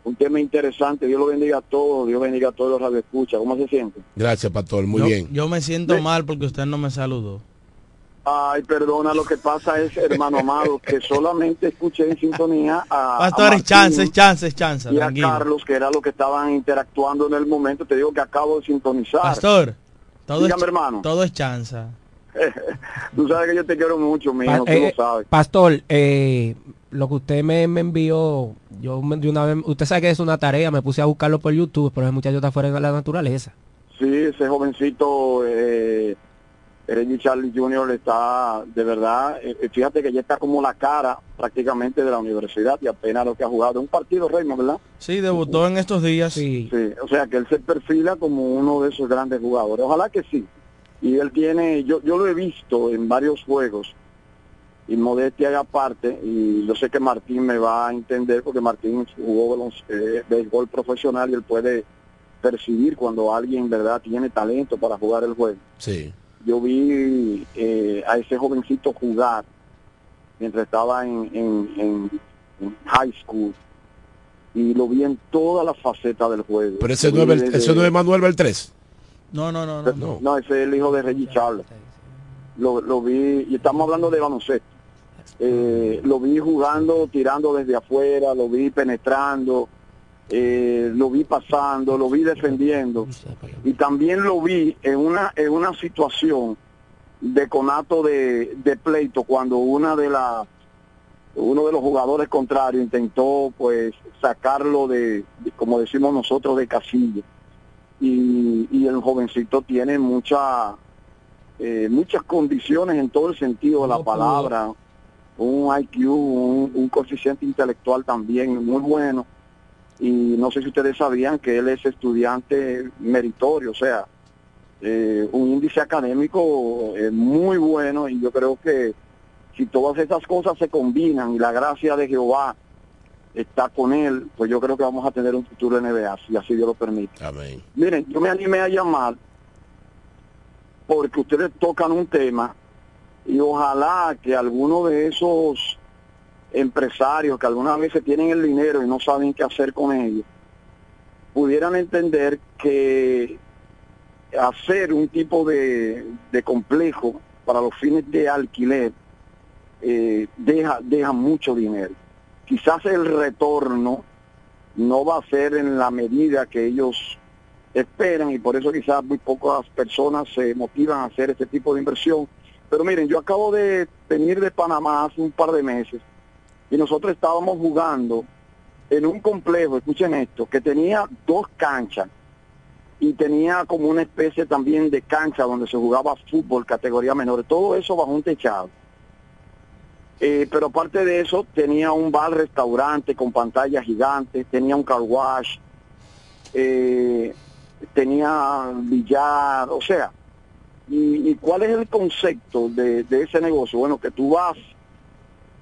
un tema interesante. Dios lo bendiga a todos, Dios bendiga a todos los radioescuchas. ¿Cómo se siente? Gracias, Pastor, muy yo, bien. Yo me siento mal porque usted no me saludó. Ay, perdona, lo que pasa es, hermano amado, que solamente escuché en sintonía a, Pastor, es chance, es chance, es chance. y a. Carlos, que era lo que estaban interactuando en el momento. Te digo que acabo de sintonizar. Pastor, todo, Dígame, es, hermano. todo es chanza. (laughs) Tú sabes que yo te quiero mucho, mi hijo, tú eh, lo sabes. Pastor, eh, lo que usted me, me envió, yo de una vez, usted sabe que es una tarea, me puse a buscarlo por YouTube, pero el muchacho está fuera de la naturaleza. Sí, ese jovencito, eh, Reggie Charlie Jr. está, de verdad, eh, fíjate que ya está como la cara prácticamente de la universidad y apenas lo que ha jugado. Un partido, Raymond, ¿verdad? Sí, debutó en estos días. Sí. Sí, o sea que él se perfila como uno de esos grandes jugadores. Ojalá que sí. Y él tiene, yo, yo lo he visto en varios juegos, y modestia haga parte, y yo sé que Martín me va a entender porque Martín jugó eh, béisbol profesional y él puede percibir cuando alguien, ¿verdad?, tiene talento para jugar el juego. Sí. Yo vi eh, a ese jovencito jugar mientras estaba en, en, en- en high school y lo vi en todas las facetas del juego. Pero ese no es, ese no es Manuel Beltrés. No, no, no, no. no, no, ese es el hijo de Reggie Charles. Lo, lo vi, y estamos hablando de baloncesto. Eh, lo vi jugando, tirando desde afuera, lo vi penetrando, eh, lo vi pasando, lo vi defendiendo. Y también lo vi en una, en una situación de conato de, de pleito cuando una de las uno de los jugadores contrarios intentó pues sacarlo de, de, como decimos nosotros de casilla y, y el jovencito tiene mucha eh, muchas condiciones en todo el sentido de la pudo. palabra un IQ un, un coeficiente intelectual también muy bueno y no sé si ustedes sabían que él es estudiante meritorio o sea eh, un índice académico eh, muy bueno y yo creo que si todas esas cosas se combinan y la gracia de Jehová está con él, pues yo creo que vamos a tener un futuro NBA, si así Dios lo permite. Amén. Miren, yo me animé a llamar porque ustedes tocan un tema y ojalá que alguno de esos empresarios que algunas veces tienen el dinero y no saben qué hacer con ellos, pudieran entender que hacer un tipo de, de complejo para los fines de alquiler eh, deja, deja mucho dinero. Quizás el retorno no va a ser en la medida que ellos esperan y por eso quizás muy pocas personas se motivan a hacer este tipo de inversión. Pero miren, yo acabo de venir de Panamá hace un par de meses y nosotros estábamos jugando en un complejo, escuchen esto, que tenía dos canchas y tenía como una especie también de cancha donde se jugaba fútbol categoría menor, todo eso bajo un techado. Eh, pero aparte de eso tenía un bar restaurante con pantalla gigante, tenía un car wash, eh, tenía billar, o sea, y, cuál es el concepto de ese negocio? Bueno, que tú vas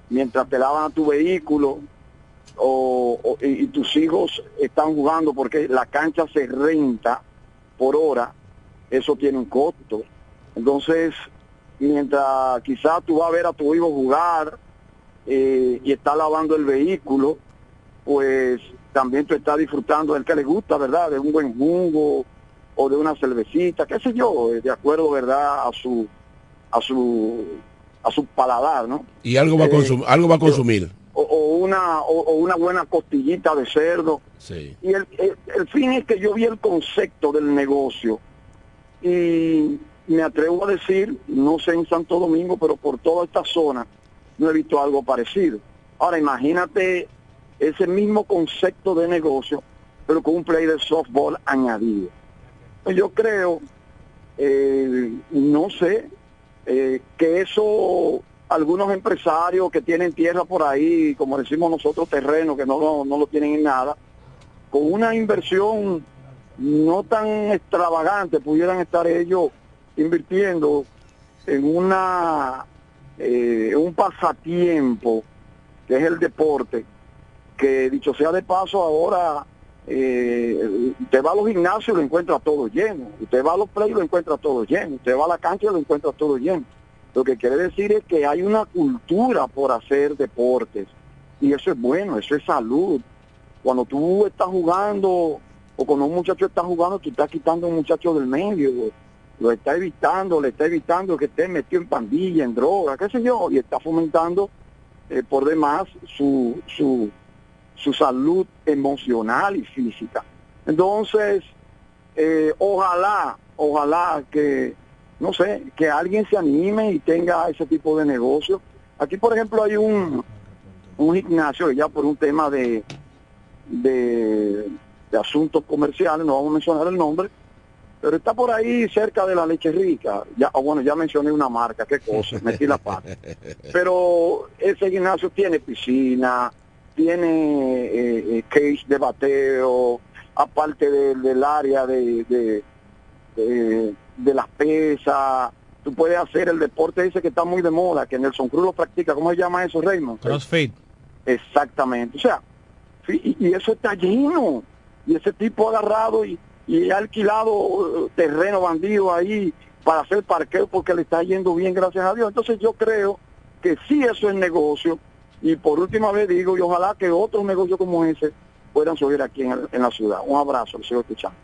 mientras te lavan a tu vehículo o, y tus hijos están jugando porque la cancha se renta por hora, eso tiene un costo. Entonces, mientras quizás tú vas a ver a tu hijo jugar eh, y está lavando el vehículo, pues también tú estás disfrutando del que le gusta, ¿verdad? De un buen jugo o de una cervecita, qué sé yo, eh, de acuerdo, ¿verdad? A su a su a su paladar, ¿no? Y algo va a Eh, consumir, algo va a consumir. O, o una o, o una buena costillita de cerdo. Sí. Y el, el, el fin es que yo vi el concepto del negocio y, me atrevo a decir, no sé en Santo Domingo, pero por toda esta zona no he visto algo parecido. Ahora imagínate ese mismo concepto de negocio, pero con un play de softball añadido. Pues yo creo, eh, no sé, eh, que eso algunos empresarios que tienen tierra por ahí, como decimos nosotros, terreno, que no, lo- no lo tienen en nada, con una inversión no tan extravagante pudieran estar ellos invirtiendo en una eh, un pasatiempo que es el deporte que dicho sea de paso ahora eh, usted va a los gimnasios y lo encuentra todo lleno. Usted va a los play y lo encuentra todo lleno. Usted va a la cancha y lo encuentra todo lleno. Lo que quiere decir es que hay una cultura por hacer deportes. Y eso es bueno eso es salud. Cuando tú estás jugando o cuando un muchacho está jugando, tú estás quitando a un muchacho del medio, lo está evitando, le está evitando que esté metido en pandilla, en droga, qué sé yo, y está fomentando eh, por demás su, su, su salud emocional y física. Entonces, eh, ojalá, ojalá que, no sé, que alguien se anime y tenga ese tipo de negocio. Aquí, por ejemplo, hay un, un gimnasio ya por un tema de, de, de asuntos comerciales, no vamos a mencionar el nombre, pero está por ahí cerca de la leche rica. Ya, ah, bueno, ya mencioné una marca, qué cosa, metí la pata. (laughs) Pero ese gimnasio tiene piscina, tiene eh, eh, cage de bateo, aparte de- del área de, de, de- de las pesas. Tú puedes hacer el deporte ese que está muy de moda, que Nelson Cruz lo practica. ¿Cómo se llama eso, Raymond? CrossFit. Exactamente. O sea, y, y eso está lleno. Y ese tipo ha agarrado y, y ha alquilado eh, terreno bandido ahí para hacer parqueo porque le está yendo bien, gracias a Dios. Entonces yo creo que sí eso es negocio. Y por última vez digo, y ojalá que otros negocios como ese puedan subir aquí en, el- en la ciudad. Un abrazo, lo sigo escuchando.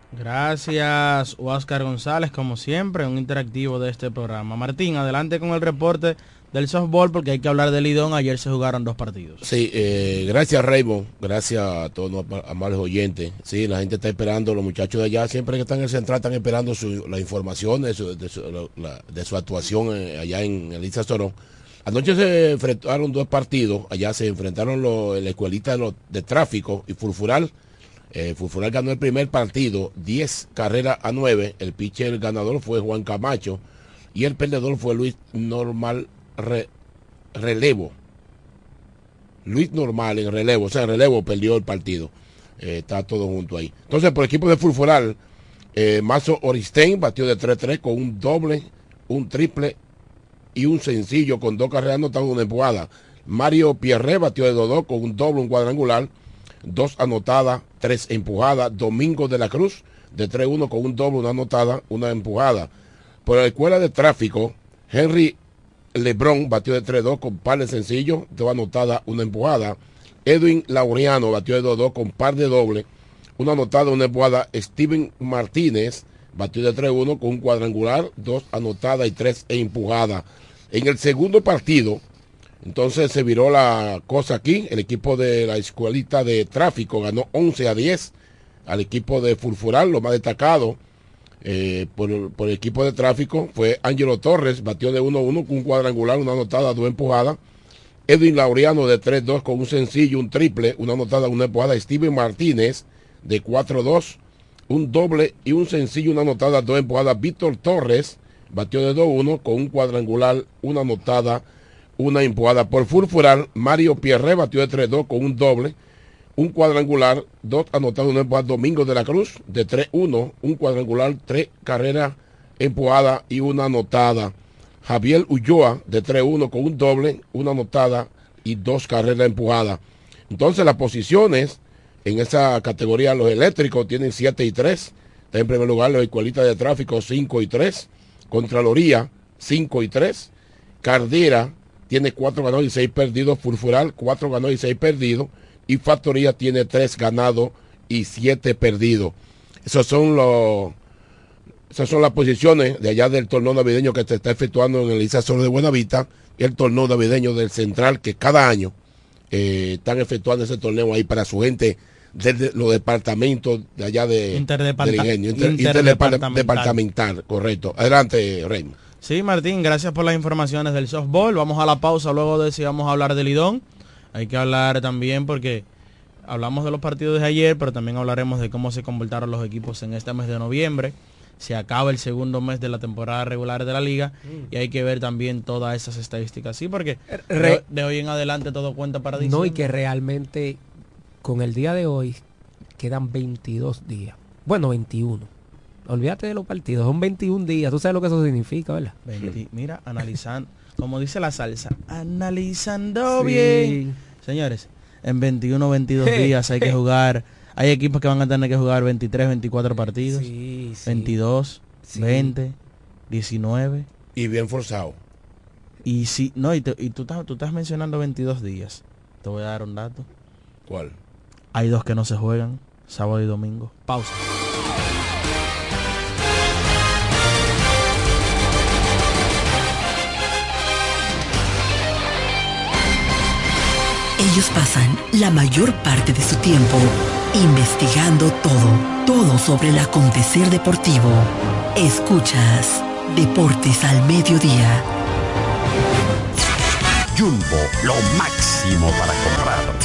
Gracias, Oscar González, como siempre, un interactivo de este programa. Martín, adelante con el reporte del softball porque hay que hablar del Lidón. Ayer se jugaron dos partidos. Sí, eh, gracias Raymond, gracias a todos los ama- amables oyentes. Sí, la gente está esperando, los muchachos de allá siempre que están en el central están esperando su, la información de su, de su, la- de su actuación eh, allá en Elisa Sorón. Anoche se enfrentaron dos partidos, allá se enfrentaron los, la escuelita de, tráfico y Furfural. Eh, Furfural ganó el primer partido, 10 carreras a 9. El pitcher ganador fue Juan Camacho y el perdedor fue Luis Normal Re- Relevo. Luis Normal en relevo, o sea, en relevo perdió el partido. Eh, está todo junto ahí. Entonces, por equipo de Fulforal, eh, Mazo Oristein batió de 3-3 con un doble, un triple y un sencillo con dos carreras anotadas, una empujada. Mario Pierre batió de 2-2 con un doble, un cuadrangular, dos anotadas, tres empujadas. Domingo de la Cruz de 3-1 con un doble, una anotada, una empujada. Por la escuela de tráfico, Henry Lebron batió de 3-2 con par de sencillos, dos anotadas, una empujada. Edwin Laureano batió de 2-2 con par de doble, una anotada, una empujada. Steven Martínez batió de 3-1 con un cuadrangular, dos anotadas y tres empujadas. En el segundo partido, entonces se viró la cosa aquí. El equipo de la escuelita de tráfico ganó 11 a 10 al equipo de Fulfural, lo más destacado eh, por, por el equipo de tráfico fue Ángelo Torres, batió de 1-1 con un cuadrangular, una anotada, dos empujadas. Edwin Laureano de 3-2 con un sencillo, un triple, una anotada, una empujada. Steven Martínez de 4-2, un doble y un sencillo, una anotada, dos empujadas. Víctor Torres batió de 2-1 con un cuadrangular, una anotada, una empujada. Por Fulfural, Mario Pierre batió de 3-2 con un doble, un cuadrangular, dos anotados, una empujada. Domingo de la Cruz de 3-1, un cuadrangular, tres carreras empujadas y una anotada. Javier Ulloa de 3-1 con un doble, una anotada y dos carreras empujadas. Entonces las posiciones en esa categoría, los eléctricos tienen 7 y 3. Está en primer lugar los escuelitas de tráfico 5 y 3. Contraloría 5 y 3. Cardera tiene 4 ganados y 6 perdidos. Furfural 4 ganados y 6 perdidos. Y Factoría tiene 3 ganados y 7 perdidos. Esos son los esas son las posiciones de allá del torneo navideño que se está efectuando en el Isa Sol de Buenavista y el torneo navideño del Central que cada año eh, están efectuando ese torneo ahí para su gente de, de los departamentos de allá de Interdeparta- del ingenio, inter- interdepartamental. interdepartamental, correcto. Adelante, Raymond. Sí, Martín, gracias por las informaciones del softball. Vamos a la pausa luego de si vamos a hablar del Lidón. Hay que hablar también porque hablamos de los partidos de ayer, pero también hablaremos de cómo se comportaron los equipos en este mes de noviembre. Se acaba el segundo mes de la temporada regular de la liga y hay que ver también todas esas estadísticas. Sí, porque de, Re- de hoy en adelante todo cuenta para No, y diciembre. que realmente con el día de hoy quedan 22 días. Bueno, 21. Olvídate de los partidos, son 21 días. Tú sabes lo que eso significa, ¿verdad? 20 mira, (laughs) analizando, como dice la salsa, analizando Sí. bien. Señores, en 21 22 Je, días hay que jugar. Hay equipos que van a tener que jugar 23, 24 partidos. Sí, sí. 22, Sí. 20, 19. Y bien forzado. Y si, no, y, te- y tú, estás, tú estás mencionando 22 días. Te voy a dar un dato. ¿Cuál? Hay dos que no se juegan, sábado y domingo. Pausa. Ellos pasan la mayor parte de su tiempo investigando todo, todo sobre el acontecer deportivo. Escuchas Deportes al Mediodía. Jumbo, lo máximo para comprar.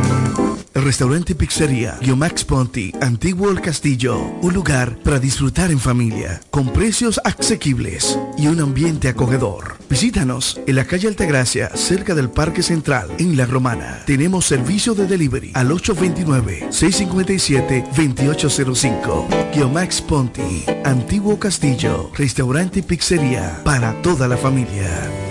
Restaurante pizzería Guiomax Ponti, Antiguo Castillo, un lugar para disfrutar en familia, con precios asequibles y un ambiente acogedor. Visítanos en la calle Altagracia, cerca del Parque Central, en La Romana. Tenemos servicio de delivery al 829-657-2805. Guiomax Ponti, Antiguo Castillo, restaurante pizzería para toda la familia.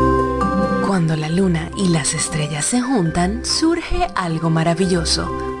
Cuando la luna y las estrellas se juntan, surge algo maravilloso.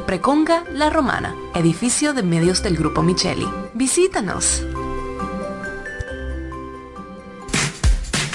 Preconga La Romana, edificio de medios del Grupo Micheli. Visítanos.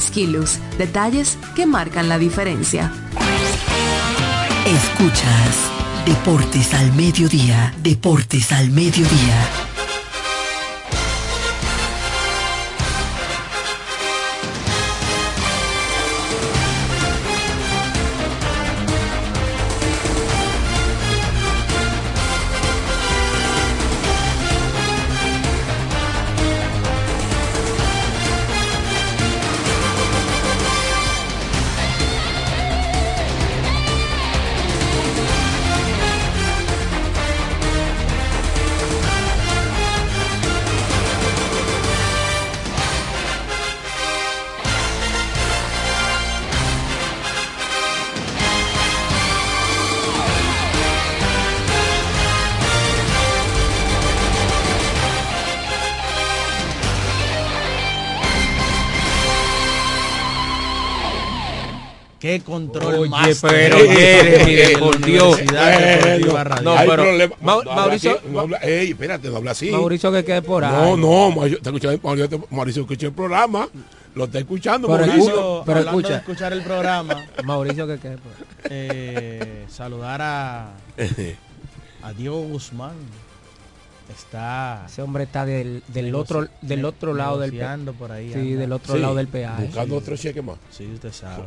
Skilus, detalles que marcan la diferencia. Escuchas Deportes al Mediodía, Deportes al Mediodía. Control Oye, más. pero Jeremy, por Dios. No, Hay pero problema. Ma- No, no habla Mauricio- no habla- ey, espérate, no habla así. Mauricio que quede por ahí. No, no, Mauricio, está escuchando, Mauricio, Mauricio escucha el programa, lo está escuchando, Pero Mauricio. pero escucha. de escuchar el programa, (laughs) Mauricio que quede por ahí. eh, saludar a, (laughs) a Diego Guzmán. Está Ese hombre está del, del otro del otro lado del por ahí. Sí, anda. del otro Sí, lado del peaje. Buscando otro cheque más. Sí, usted sabe.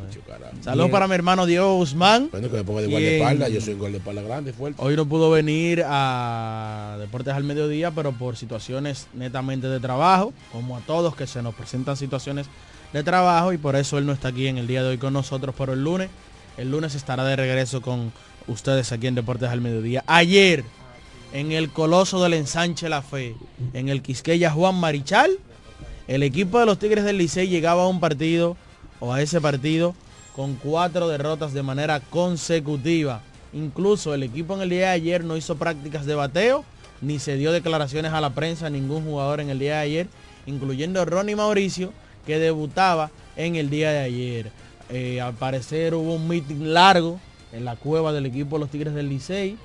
Saludos para mi hermano Diego Guzmán. Bueno, que me ponga de guardaespaldas, yo soy un guardaespaldas grande, fuerte. Hoy no pudo venir a Deportes al Mediodía, pero por situaciones netamente de trabajo, como a todos que se nos presentan situaciones de trabajo y por eso él no está aquí en el día de hoy con nosotros, pero el lunes, el lunes estará de regreso con ustedes aquí en Deportes al Mediodía. Ayer, en el Coloso del Ensanche La Fe, en el Quisqueya Juan Marichal, el equipo de los Tigres del Licey llegaba a un partido o a ese partido con cuatro derrotas de manera consecutiva. Incluso el equipo en el día de ayer no hizo prácticas de bateo, ni se dio declaraciones a la prensa ningún jugador en el día de ayer, incluyendo Ronnie Mauricio, que debutaba en el día de ayer. Eh, al parecer hubo un meeting largo en la cueva del equipo de los Tigres del Licey,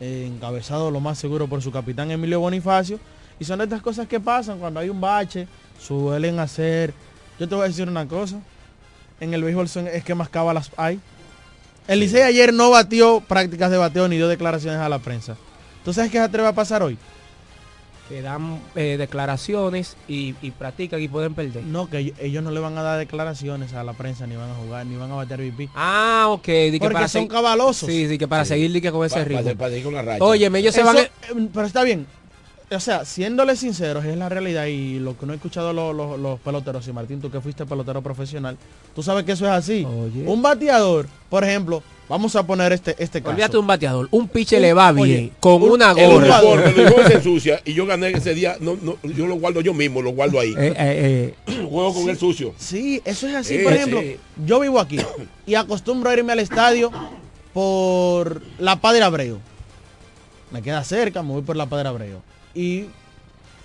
eh, encabezado lo más seguro por su capitán Emilio Bonifacio. Y son estas cosas que pasan cuando hay un bache, suelen hacer... Yo te voy a decir una cosa, en el béisbol son, es que más cábalas hay. El Licey ayer no batió prácticas de bateo ni dio declaraciones a la prensa. ¿Tú sabes qué se atreve a pasar hoy? Que dan eh, declaraciones y, y practican y pueden perder. No, que ellos- no le van a dar declaraciones a la prensa, ni van a jugar, ni van a batear VP. Ah, ok. Porque para son cabalosos. Sí, sí, que para seguir di que con ese Pa- ritmo. pa- para seguir con la racha. Óyeme, ellos se van... a- eh, Pero está bien. O sea, siéndole sinceros, es la realidad y lo que no he escuchado los, los- los peloteros, y Martín, tú que fuiste pelotero profesional, tú sabes que eso es así. Oye. Un bateador, por ejemplo, vamos a poner este, este caso. Olvídate un bateador. Un piche Un- le va oye, bien. con Un- una gorra. el uniforme se ensucia y yo gané ese día, no, no, yo lo guardo yo mismo, lo guardo ahí. (laughs) Eh, eh, eh, (clears throat) Juego con el sucio. Sí, eso es así. Sí, por ejemplo, sí. yo vivo aquí y acostumbro a irme al estadio por la Padre Abreu. Me queda cerca, me voy por la Padre Abreu. Y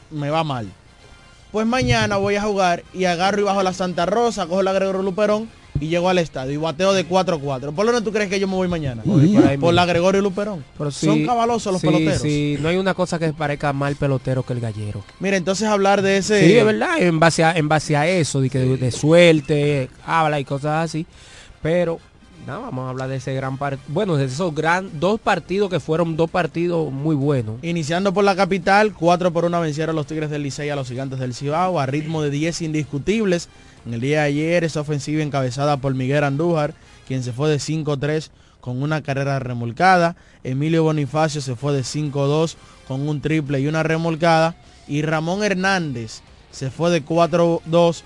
me va mal. Pues mañana voy a jugar y agarro y bajo la Santa Rosa, cojo la Gregorio Luperón y llego al estadio y bateo de 4-4. ¿Por dónde tú crees que yo me voy mañana? por, la Gregorio Luperón. Pero Son sí, cabalosos los sí, peloteros. sí, no hay una cosa que parezca más pelotero que el gallero. Mira, entonces hablar de ese... Sí, es verdad, en base a, en base a eso, de, que de, de suerte, habla y cosas así. Pero, no, vamos a hablar de ese gran partido. Bueno, de esos gran, dos partidos que fueron dos partidos muy buenos. Iniciando por la capital, 4 por 1 vencieron los Tigres del Licey a los Gigantes del Cibao a ritmo de 10 indiscutibles. En el día de ayer, esa ofensiva encabezada por Miguel Andújar, quien se fue de 5-3 con una carrera remolcada. Emilio Bonifacio se fue de 5-2 con un triple y una remolcada. Y Ramón Hernández se fue de 4-2,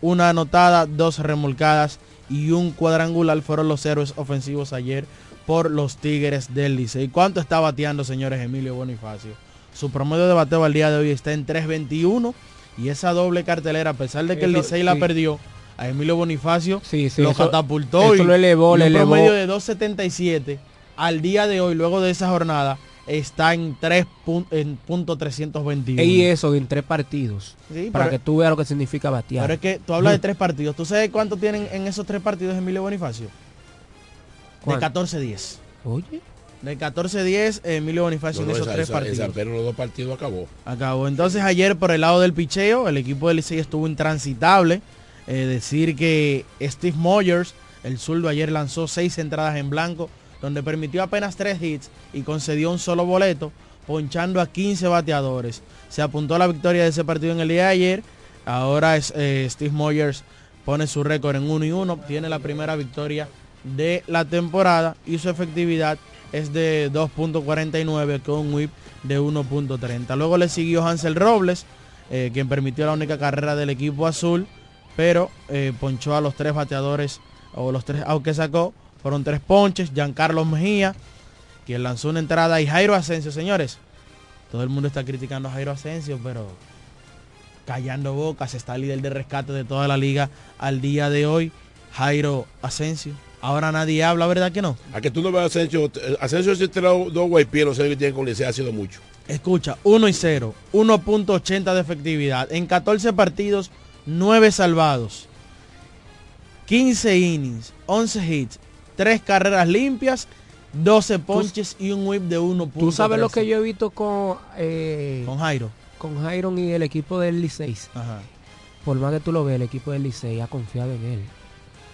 una anotada, dos remolcadas y un cuadrangular fueron los héroes ofensivos ayer por los Tigres del Licey. ¿Cuánto está bateando, señores, Emilio Bonifacio? Su promedio de bateo al día de hoy está en 3.21 y esa doble cartelera, a pesar de que el Licey la sí. perdió, a Emilio Bonifacio Sí, sí, lo eso- catapultó eso y, lo elevó, y un elevó. promedio de 2.77 al día de hoy, luego de esa jornada, está en 3 pun- en punto 321. Y eso en tres partidos. Sí, para pero- que tú veas lo que significa batear. Pero es que tú hablas de tres partidos. ¿Tú sabes cuánto tienen en esos tres partidos Emilio Bonifacio? De ¿Cuánto? 14-10. Oye. De 14-10 Emilio Bonifacio No, no, en esos esa- tres esa- partidos. esa- pero los dos partidos acabó. Acabó. Entonces ayer por el lado del picheo, el equipo del Licey estuvo intransitable. Eh, decir que Steve Moyers, el zurdo, ayer lanzó seis entradas en blanco, donde permitió apenas tres hits y concedió un solo boleto, ponchando a 15 bateadores. Se apuntó a la victoria de ese partido en el día de ayer. Ahora es, eh, Steve Moyers pone su récord en 1 y 1, obtiene la primera victoria de la temporada y su efectividad es de 2.49 con un whip de 1.30. Luego le siguió Hansel Robles, eh, quien permitió la única carrera del equipo azul, pero eh, ponchó a los tres bateadores, o los tres, aunque sacó, fueron tres ponches, Giancarlo Mejía, quien lanzó una entrada, y Jairo Asensio, señores. Todo el mundo está criticando a Jairo Asensio, pero callando bocas, está el líder de rescate de toda la liga al día de hoy, Jairo Asensio. Ahora nadie habla, ¿verdad que no? A que tú no veas a Asensio, eh, Asensio si te lo dos guaypies, los que tiene con Licey ha sido mucho. Escucha, 1 y 0, 1.80 de efectividad. En 14 partidos, 9 salvados. 15 innings, 11 hits, 3 carreras limpias, 12 ponches y un whip de 1. Tú sabes lo que yo he visto con... eh, Con Jairo. Con Jairo y el equipo del Licey. Ajá. Por más que tú lo veas, el equipo del Licey ha confiado en él.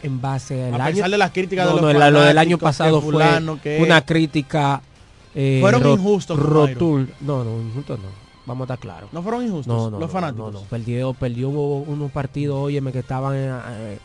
En base al A año... pesar de las críticas de No, los no, la- lo del año pasado fulano, fue que- una crítica... eh, Fueron ro- injustos rotul- No, no, injustos no. Vamos a estar claros. ¿No fueron injustos No, no, los no, fanáticos? No, no, Perdió, perdió unos partidos, óyeme, que estaban en, eh,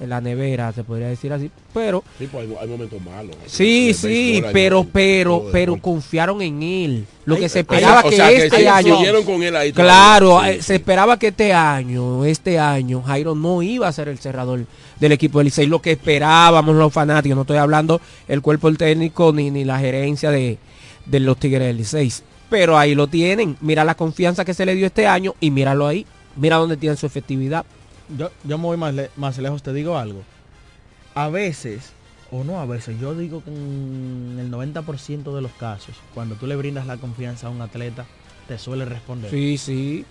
en la nevera, se podría decir así. Pero... Sí, pues hay, hay momentos malos. Sí, El sí, hay pero, pero, pero deporte. confiaron en él. Lo Ay, que se esperaba o que sea, que este sí, año, influyeron con él ahí claro, eh, se esperaba que este año, este año, Jairo no iba a ser el cerrador del equipo del Licey. Lo que esperábamos los fanáticos, no estoy hablando el cuerpo técnico ni, ni la gerencia de, de los Tigres del Licey. Pero ahí lo tienen. Mira la confianza que se le dio este año y míralo ahí. Mira dónde tiene su efectividad. Yo, yo me voy más, le- más lejos, te digo algo. A veces, o no a veces, yo digo que en el 90% de los casos, cuando tú le brindas la confianza a un atleta, te suele responder. Sí, sí.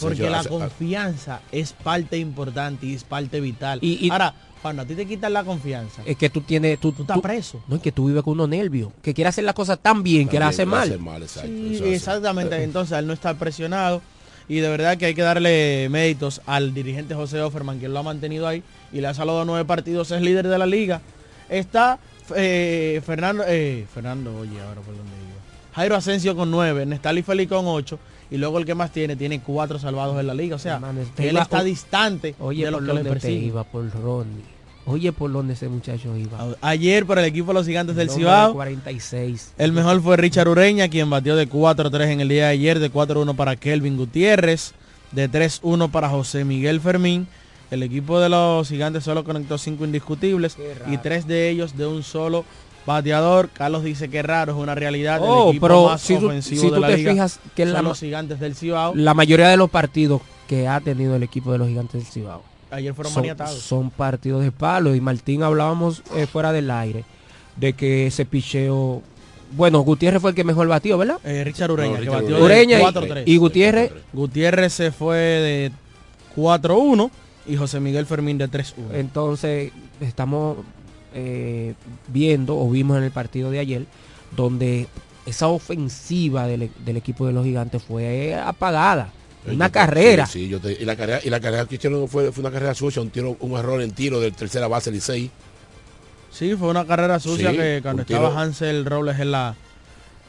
Porque la confianza es parte importante y es parte vital. Y- y- Ahora, cuando a ti te quitan la confianza, Es que tú tienes... Tú, tú estás preso. No, es que tú vives con unos nervios. Que quiere hacer las cosas tan bien que la hace mal. mal, exacto, Sí, exactamente. (laughs) Entonces, al no estar presionado, y de verdad que hay que darle méritos al dirigente José Offerman, quien lo ha mantenido ahí y le ha salado nueve partidos, es líder de la liga. Está eh, Fernando, eh, Fernando, oye, ahora por dónde iba. Jairo Asensio con nueve, Nestali Félix con ocho, y luego el que más tiene, tiene cuatro salvados en la liga. O sea, Hermano, él iba- está distante Oye, de los por que le persiguen. iba, por Ronnie. Oye, por dónde ese muchacho iba. Ayer por el equipo de los gigantes del El Cibao. de 46. El mejor fue Richard Ureña, quien batió de 4-3 en el día de ayer, de 4-1 para Kelvin Gutiérrez, de 3-1 para José Miguel Fermín. El equipo de los gigantes solo conectó 5 indiscutibles y tres de ellos de un solo bateador. Carlos dice que raro, es una realidad. Oh, el equipo pero más si tú- ofensivo si de tú la te liga fijas que son la los gigantes del Cibao. La mayoría de los partidos que ha tenido el equipo de los gigantes del Cibao Ayer fueron son, maniatados. son partidos de palo. Y Martín hablábamos eh, fuera del aire de que ese picheo... Bueno, Gutiérrez fue el que mejor batió, ¿verdad? Eh, Richard Ureña, No, que Richard batió Ureña. Y- 4-3. y Gutiérrez Gutiérrez se fue de 4-1 y José Miguel Fermín de 3-1. Entonces, estamos eh, viendo o vimos en el partido de ayer donde esa ofensiva del, del equipo de los gigantes fue apagada. Una Yo te- carrera. Sí, sí, yo te- y la carrera y la carrera que hicieron fue, fue una carrera sucia, un tiro, un error en tiro del tercera base Licey. Sí, fue una carrera sucia Sí, que cuando tiro. estaba Hansel Robles en la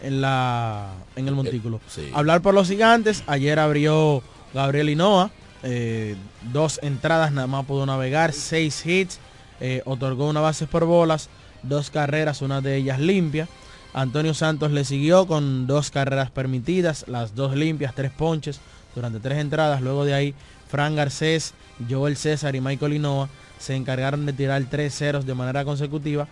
en la en el montículo. sí. Hablar por los gigantes, ayer abrió Gabriel Hinoa, eh, dos entradas nada más pudo navegar, seis hits, eh, otorgó una base por bolas, dos carreras, una de ellas limpia. Antonio Santos le siguió con dos carreras permitidas, las dos limpias, tres ponches durante tres entradas. Luego de ahí, Fran Garcés, Joel César y Michael Hinoa se encargaron de tirar tres ceros de manera consecutiva